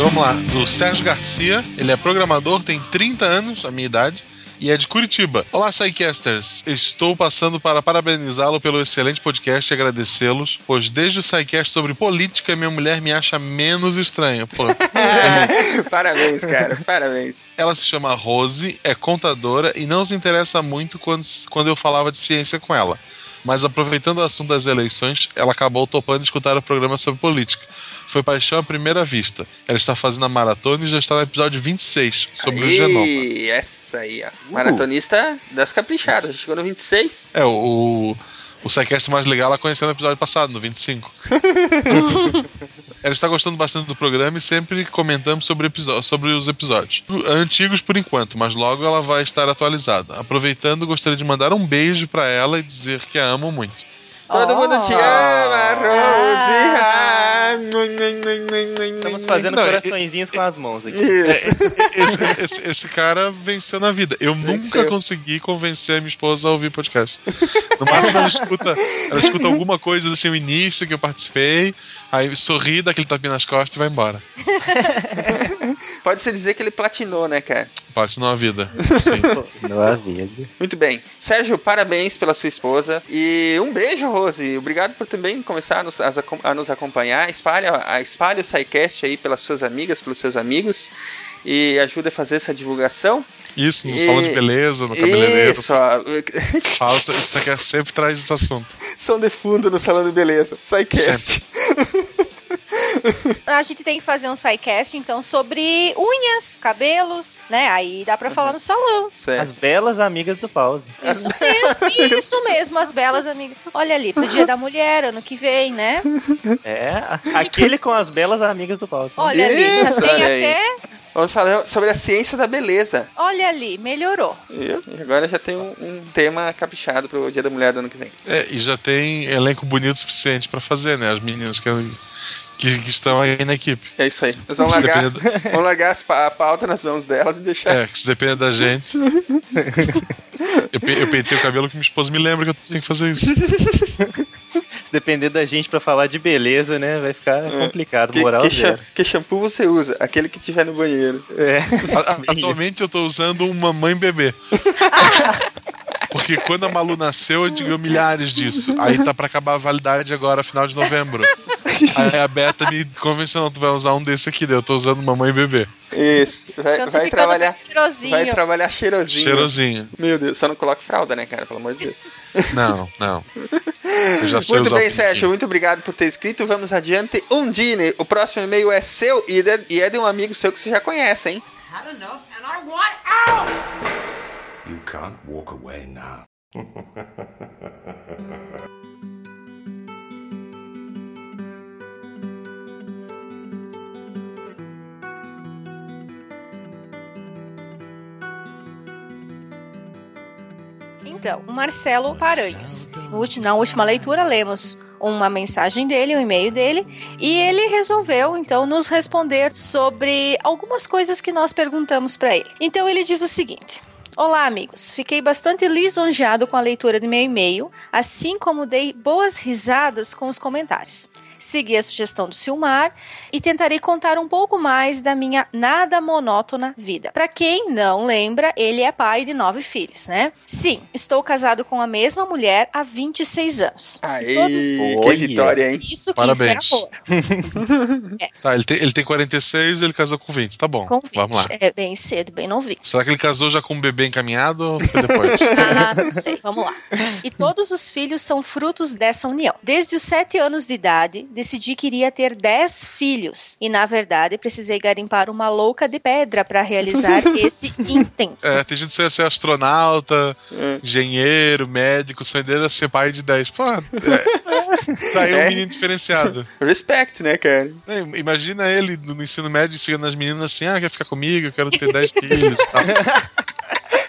Então vamos lá. Do Sérgio Garcia. Ele é programador, tem 30 anos, a minha idade. E é de Curitiba. Olá, Psycasters. Estou passando para parabenizá-lo pelo excelente podcast e agradecê-los, pois desde o Psycast sobre política, minha mulher me acha menos estranha. Pô, Parabéns, cara. Parabéns. Ela se chama Rose, é contadora e não se interessa muito quando, quando eu falava de ciência com ela. Mas aproveitando o assunto das eleições, ela acabou topando escutar o programa sobre política. Foi paixão à primeira vista. Ela está fazendo a maratona e já está no episódio 26, sobre o genoma. Essa aí, ó. Maratonista das caprichadas. Chegou no 26. É, o, o Psycast mais legal ela conheceu no episódio passado, no 25. ela está gostando bastante do programa e sempre comentamos sobre, sobre os episódios. Antigos por enquanto, mas logo ela vai estar atualizada. Aproveitando, gostaria de mandar um beijo para ela e dizer que a amo muito. Todo Oh. mundo te ama, Rose. Ah. Estamos fazendo Não, coraçõezinhos com as mãos aqui. Isso. Esse, esse- esse cara venceu na vida. Eu nunca consegui convencer a minha esposa a ouvir podcast. No máximo, ela escuta, ela escuta alguma coisa assim, o início que eu participei, aí sorri, dá aquele tapinha nas costas e vai embora. Pode-se dizer que ele platinou, né, cara? Parte numa vida. Sim. Não havia. Muito bem. Sérgio, parabéns pela sua esposa. E um beijo, Rose. Obrigado por também começar a nos, a nos acompanhar. Espalha, a- espalha o SciCast aí pelas suas amigas, pelos seus amigos. E ajuda a fazer essa divulgação. Isso, no E- salão de beleza, no cabeleireiro. Isso, ó. Fala, isso aqui sempre traz esse assunto. Som de fundo no salão de beleza. SciCast. A gente tem que fazer um sidecast, então, sobre unhas, cabelos, né? Aí dá pra falar no salão. As belas amigas do pause. Isso mesmo, isso mesmo, as belas amigas. Olha ali, pro dia da mulher, ano que vem, né? É, aquele com as belas amigas do pause. Olha ali, já Isso, tem até. Vamos falar sobre a ciência da beleza. Olha ali, melhorou. E agora já tem um, um tema caprichado pro Dia da Mulher do ano que vem. É, e já tem elenco bonito o suficiente pra fazer, né? As meninas que, que, que estão aí na equipe. É isso aí. Nós vamos largar, depender vamos largar as pa- a pauta nas mãos delas e deixar. É, que se depender da gente. eu, pe- eu peitei o cabelo que minha esposa me lembra que eu tenho que fazer isso. Se depender da gente pra falar de beleza, né? Vai ficar complicado, Que, moral que, zero. que shampoo você usa? Aquele que tiver no banheiro. É. A- a- atualmente eu tô usando um mamãe bebê. Porque quando a Malu nasceu, eu digo milhares disso. Aí tá pra acabar a validade agora, final de novembro. Aí a Beta me convenceu, não, tu vai usar um desse aqui, daí eu tô usando mamãe bebê. Isso. Vai, Então tá vai trabalhar. Vai trabalhar cheirosinho. Cheirosinho. Meu Deus, só não coloque fralda, né, cara? Pelo amor de Deus. Não, não. Eu já sei Muito bem. Sérgio. Muito obrigado por ter escrito. Vamos adiante. Undine, o próximo e-mail é seu e e é de um amigo seu que você já conhece, hein? Had enough and I want out! You can't walk away now. Então, Marcelo Paranhos. Na última leitura, lemos uma mensagem dele, um e-mail dele, e ele resolveu então nos responder sobre algumas coisas que nós perguntamos para ele. Então ele diz o seguinte: Olá, amigos. Fiquei bastante lisonjeado com a leitura do meu e-mail, assim como dei boas risadas com os comentários. Segui a sugestão do Silmar e tentarei contar um pouco mais da minha nada monótona vida. Para quem não lembra, ele é pai de nove filhos, né? Sim, estou casado com a mesma mulher há 26 anos. Aê, Todos- que vitória, hein? Isso que Parabéns. isso é amor. Tá, ele tem, ele tem 46 e ele casou com 20. Tá bom. Com 20. Vamos lá. É bem cedo, bem novinho. Será que ele casou já com um bebê encaminhado ou foi depois? Ah, não sei. Vamos lá. E todos os filhos são frutos dessa união. Desde os sete anos de idade, decidi que iria ter dez filhos. E, na verdade, precisei garimpar uma louca de pedra para realizar esse intento. É, tem gente que ser, ser astronauta, É. engenheiro, médico, o sonho dele é ser pai de 10. Pô, é, tá aí um É. menino diferenciado. Respect, né, cara? É, imagina ele no ensino médio chegando nas meninas assim: ah, quer ficar comigo? Eu quero ter 10 filhos e tal.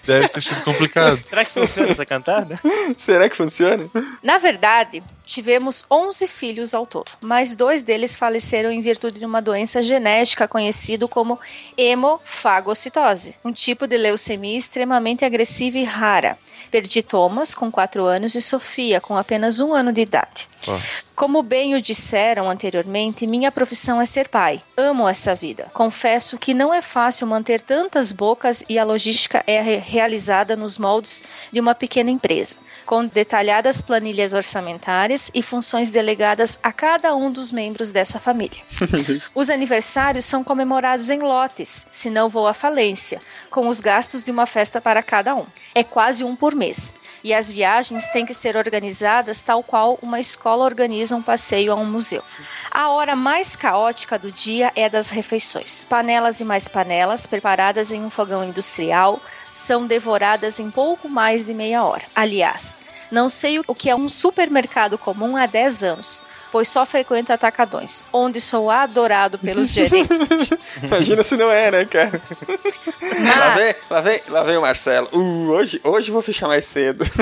Deve ter sido complicado. Será que funciona essa cantada? Será que funciona? Na verdade, tivemos 11 filhos ao todo, mas dois deles faleceram em virtude de uma doença genética conhecida como hemofagocitose, um tipo de leucemia extremamente agressiva e rara. Perdi Thomas com 4 anos e Sofia com apenas um ano de idade. Ó. Como bem o disseram anteriormente, minha profissão é ser pai. Amo essa vida. Confesso que não é fácil manter tantas bocas e a logística é re- realizada nos moldes de uma pequena empresa, com detalhadas planilhas orçamentárias e funções delegadas a cada um dos membros dessa família. Os aniversários são comemorados em lotes, senão vou à falência, com os gastos de uma festa para cada um. É quase um por mês. E as viagens têm que ser organizadas tal qual uma escola organiza um passeio a um museu. A hora mais caótica do dia é a das refeições. Panelas e mais panelas, preparadas em um fogão industrial, são devoradas em pouco mais de meia hora. Aliás, não sei o que é um supermercado comum há 10 anos, pois só frequento atacadões, onde sou adorado pelos gerentes. Imagina se não é, né, cara? Lá vem, Mas, lá vem, lá vem o Marcelo. Uh, hoje, hoje vou fechar mais cedo.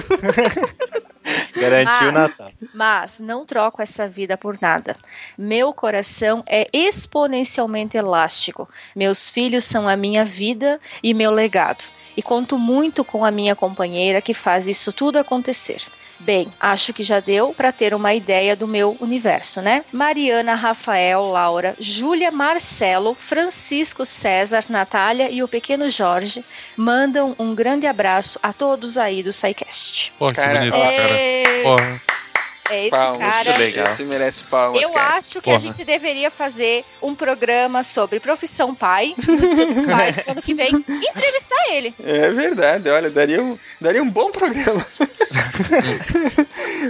Garantiu o mas, Natal. mas não troco essa vida por nada. Meu coração é exponencialmente elástico. Meus filhos são a minha vida e meu legado. E conto muito com a minha companheira que faz isso tudo acontecer. Bem, acho que já deu para ter uma ideia do meu universo, né? Mariana, Rafael, Laura, Júlia, Marcelo, Francisco, César, Natália e o pequeno Jorge mandam um grande abraço a todos aí do SciCast. Pô, que Cara, bonito, cara. Porra. É esse Palmas. cara. Esse merece palmas, Eu cara. acho que a Porra. gente deveria fazer um programa sobre profissão pai no Dia dos Pais no ano que vem e entrevistar ele. É verdade, olha, daria um, daria um bom programa.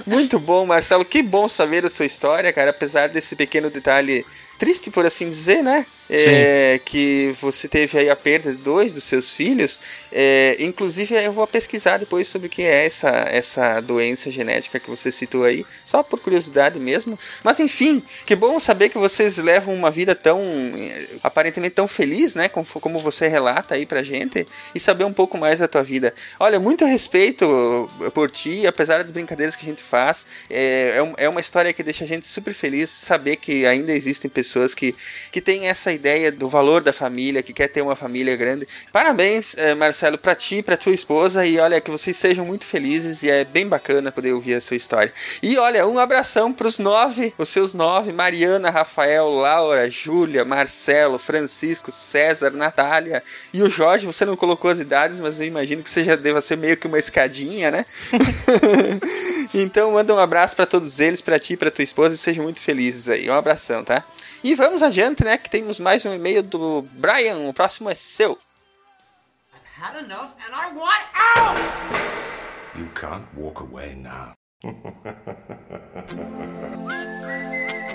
Muito bom, Marcelo. Que bom saber a sua história, cara. Apesar desse pequeno detalhe triste, por assim dizer, né? É, que você teve aí a perda de dois dos seus filhos. É, inclusive, eu vou pesquisar depois sobre o que é essa, essa doença genética que você citou aí, só por curiosidade mesmo. Mas enfim, que bom saber que vocês levam uma vida tão eh, aparentemente tão feliz, né? Como, como você relata aí pra gente, e saber um pouco mais da tua vida. Olha, muito respeito por ti, apesar das brincadeiras que a gente faz. É, é, é uma história que deixa a gente super feliz saber que ainda existem pessoas que, que têm essa ideia do valor da família, que quer ter uma família grande. Parabéns, eh, Marcelo, pra ti, pra tua esposa, e olha, que vocês sejam muito felizes, e é bem bacana poder ouvir a sua história. E olha, um abração pros nove, os seus nove, Mariana, Rafael, Laura, Júlia, Marcelo, Francisco, César, Natália e o Jorge, você não colocou as idades, mas eu imagino que você já deva ser meio que uma escadinha, né? então manda um abraço pra todos eles, pra ti, pra tua esposa, e sejam muito felizes aí. Um abração, tá? E vamos adiante, né? Que temos mais um e-mail do Brian. O próximo é seu. Had enough and I want out! You can't walk away now.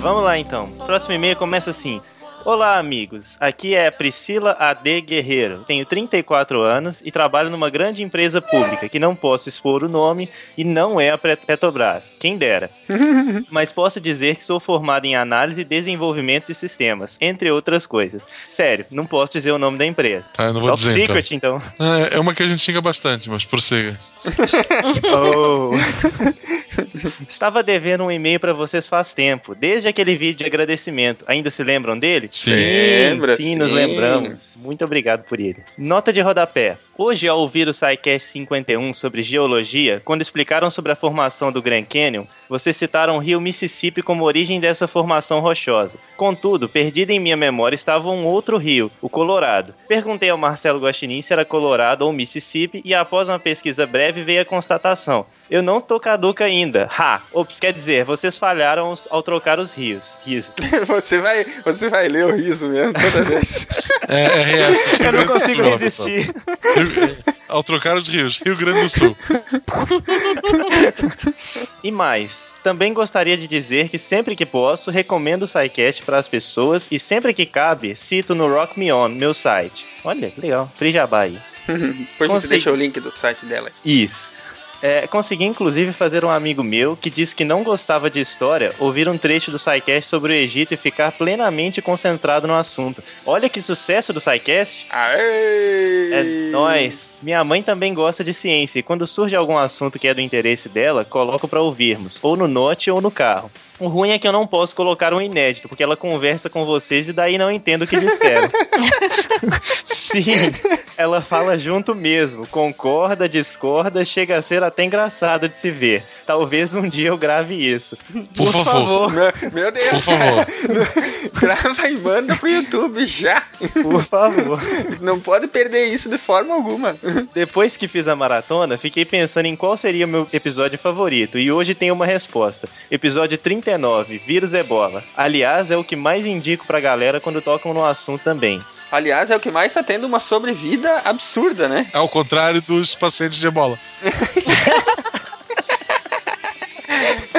Vamos lá então. O próximo e-mail começa assim. Olá, amigos. Aqui é a Priscila AD Guerreiro. Tenho 34 anos e trabalho numa grande empresa pública que não posso expor o nome e não é a Petrobras. Quem dera. Mas posso dizer que sou formado em análise e desenvolvimento de sistemas, entre outras coisas. Sério, não posso dizer o nome da empresa. Ah, eu não vou Top dizer, secret, então. É, é uma que a gente xinga bastante, mas prossiga. Oh. Estava devendo um e-mail pra vocês faz tempo, desde aquele vídeo de agradecimento. Ainda se lembram dele? Sim. Lembra, sim, nos sim. lembramos. Muito obrigado por ele. Nota de rodapé. Hoje, ao ouvir o SciCast 51 sobre geologia, quando explicaram sobre a formação do Grand Canyon, vocês citaram o rio Mississippi como origem dessa formação rochosa. Contudo, perdido em minha memória estava um outro rio, o Colorado. Perguntei ao Marcelo Guaxinim se era Colorado ou Mississippi e após uma pesquisa breve veio a constatação. Eu não tô caduca ainda. Ha! Ops, quer dizer, vocês falharam ao trocar os rios. Riso. você, vai, você vai ler o riso mesmo toda vez. É, é. Rio Eu não consigo Sul, resistir. Rio- Ao trocar os rios, Rio Grande do Sul. E mais, também gostaria de dizer que sempre que posso, recomendo o SciCast para as pessoas e sempre que cabe, cito no Rock Me On, meu site. Olha, que legal. Free aí. Depois Consegui. deixa o link do site dela. Isso. É, consegui inclusive fazer um amigo meu que disse que não gostava de história ouvir um trecho do SciCast sobre o Egito e ficar plenamente concentrado no assunto. Olha que sucesso do SciCast! Aê! É nóis! Minha mãe também gosta de ciência e quando surge algum assunto que é do interesse dela, coloco pra ouvirmos, ou no note ou no carro. O ruim é que eu não posso colocar um inédito, porque ela conversa com vocês e daí não entendo o que disseram. Sim, ela fala junto mesmo, concorda, discorda, chega a ser até engraçado de se ver. Talvez um dia eu grave isso. Por favor. Meu, meu Deus! Por favor. Grava e manda pro YouTube já! Por favor. Não pode perder isso de forma alguma. Depois que fiz a maratona, fiquei pensando em qual seria o meu episódio favorito e hoje tenho uma resposta. Episódio 39, Vírus Ebola. Aliás, é o que mais indico pra galera quando tocam no assunto também. Aliás, é o que mais tá tendo uma sobrevida absurda, né? Ao contrário dos pacientes de ebola.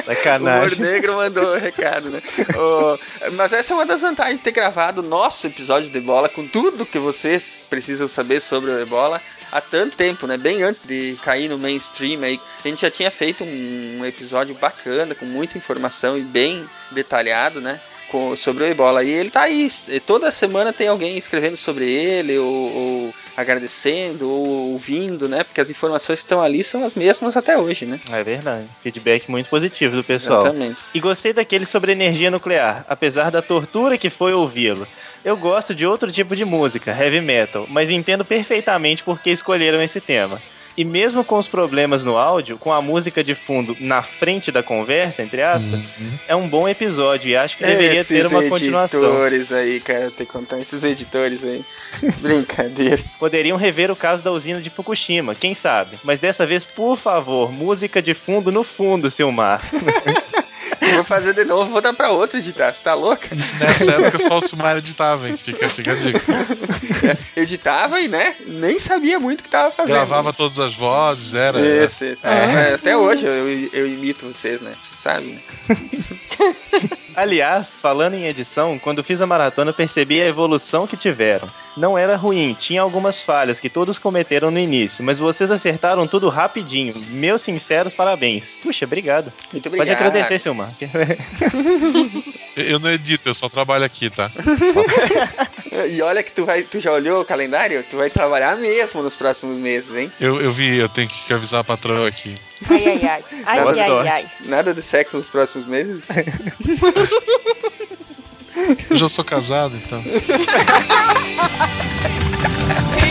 O Sacanagem. Humor Negro mandou o recado, né? Ô, mas essa é uma das vantagens de ter gravado o nosso episódio de Ebola com tudo que vocês precisam saber sobre o Ebola. Há tanto tempo, né? Bem antes de cair no mainstream aí. A gente já tinha feito um episódio bacana, com muita informação e bem detalhado, né? com- sobre o ebola. E ele tá aí. Toda semana tem alguém escrevendo sobre ele, ou, ou agradecendo, ou ouvindo, né? Porque as informações que estão ali são as mesmas até hoje, né? É verdade. Feedback muito positivo do pessoal. Exatamente. E gostei daquele sobre energia nuclear, apesar da tortura que foi ouvi-lo. Eu gosto de outro tipo de música, heavy metal, mas entendo perfeitamente por que escolheram esse tema. E mesmo com os problemas no áudio, com a música de fundo na frente da conversa, entre aspas, é um bom episódio e acho que deveria ter uma continuação. editores aí, cara, tem que contar esses editores aí. Brincadeira. Poderiam rever o caso da usina de Fukushima, quem sabe? Mas dessa vez, por favor, música de fundo no fundo, Silmar. Vou fazer de novo, vou dar pra outro editar. Você tá louca? Nessa época só o Sumar editava, hein? Fica, fica a dica. Editava e, né? Nem sabia muito o que tava fazendo. Gravava todas as vozes, era. Isso, isso. É, Até hoje eu, eu imito vocês, né? Você sabe, né? Aliás, falando em edição, quando fiz a maratona percebi a evolução que tiveram. Não era ruim, tinha algumas falhas que todos cometeram no início, mas vocês acertaram tudo rapidinho. Meus sinceros parabéns. Puxa, obrigado. Muito Pode obrigado. agradecer, Silmar. Eu eu não edito, eu só trabalho aqui, tá? E olha que tu, vai, tu já olhou o calendário? Tu vai trabalhar mesmo nos próximos meses, hein? Eu, eu vi, eu tenho que avisar a patroa aqui. Ai, ai, ai. Ai, Boa ai, ai, ai. Nada de sexo nos próximos meses? Eu já sou casado, então.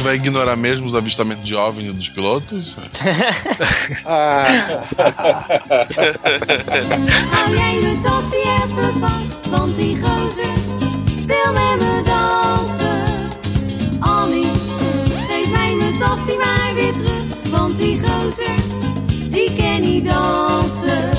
gente vai ignorar mesmo os avistamentos de OVNI dos pilotos? Hou jij die gozer wil met me dansen. Geef mij maar weer terug, gozer, die niet dansen.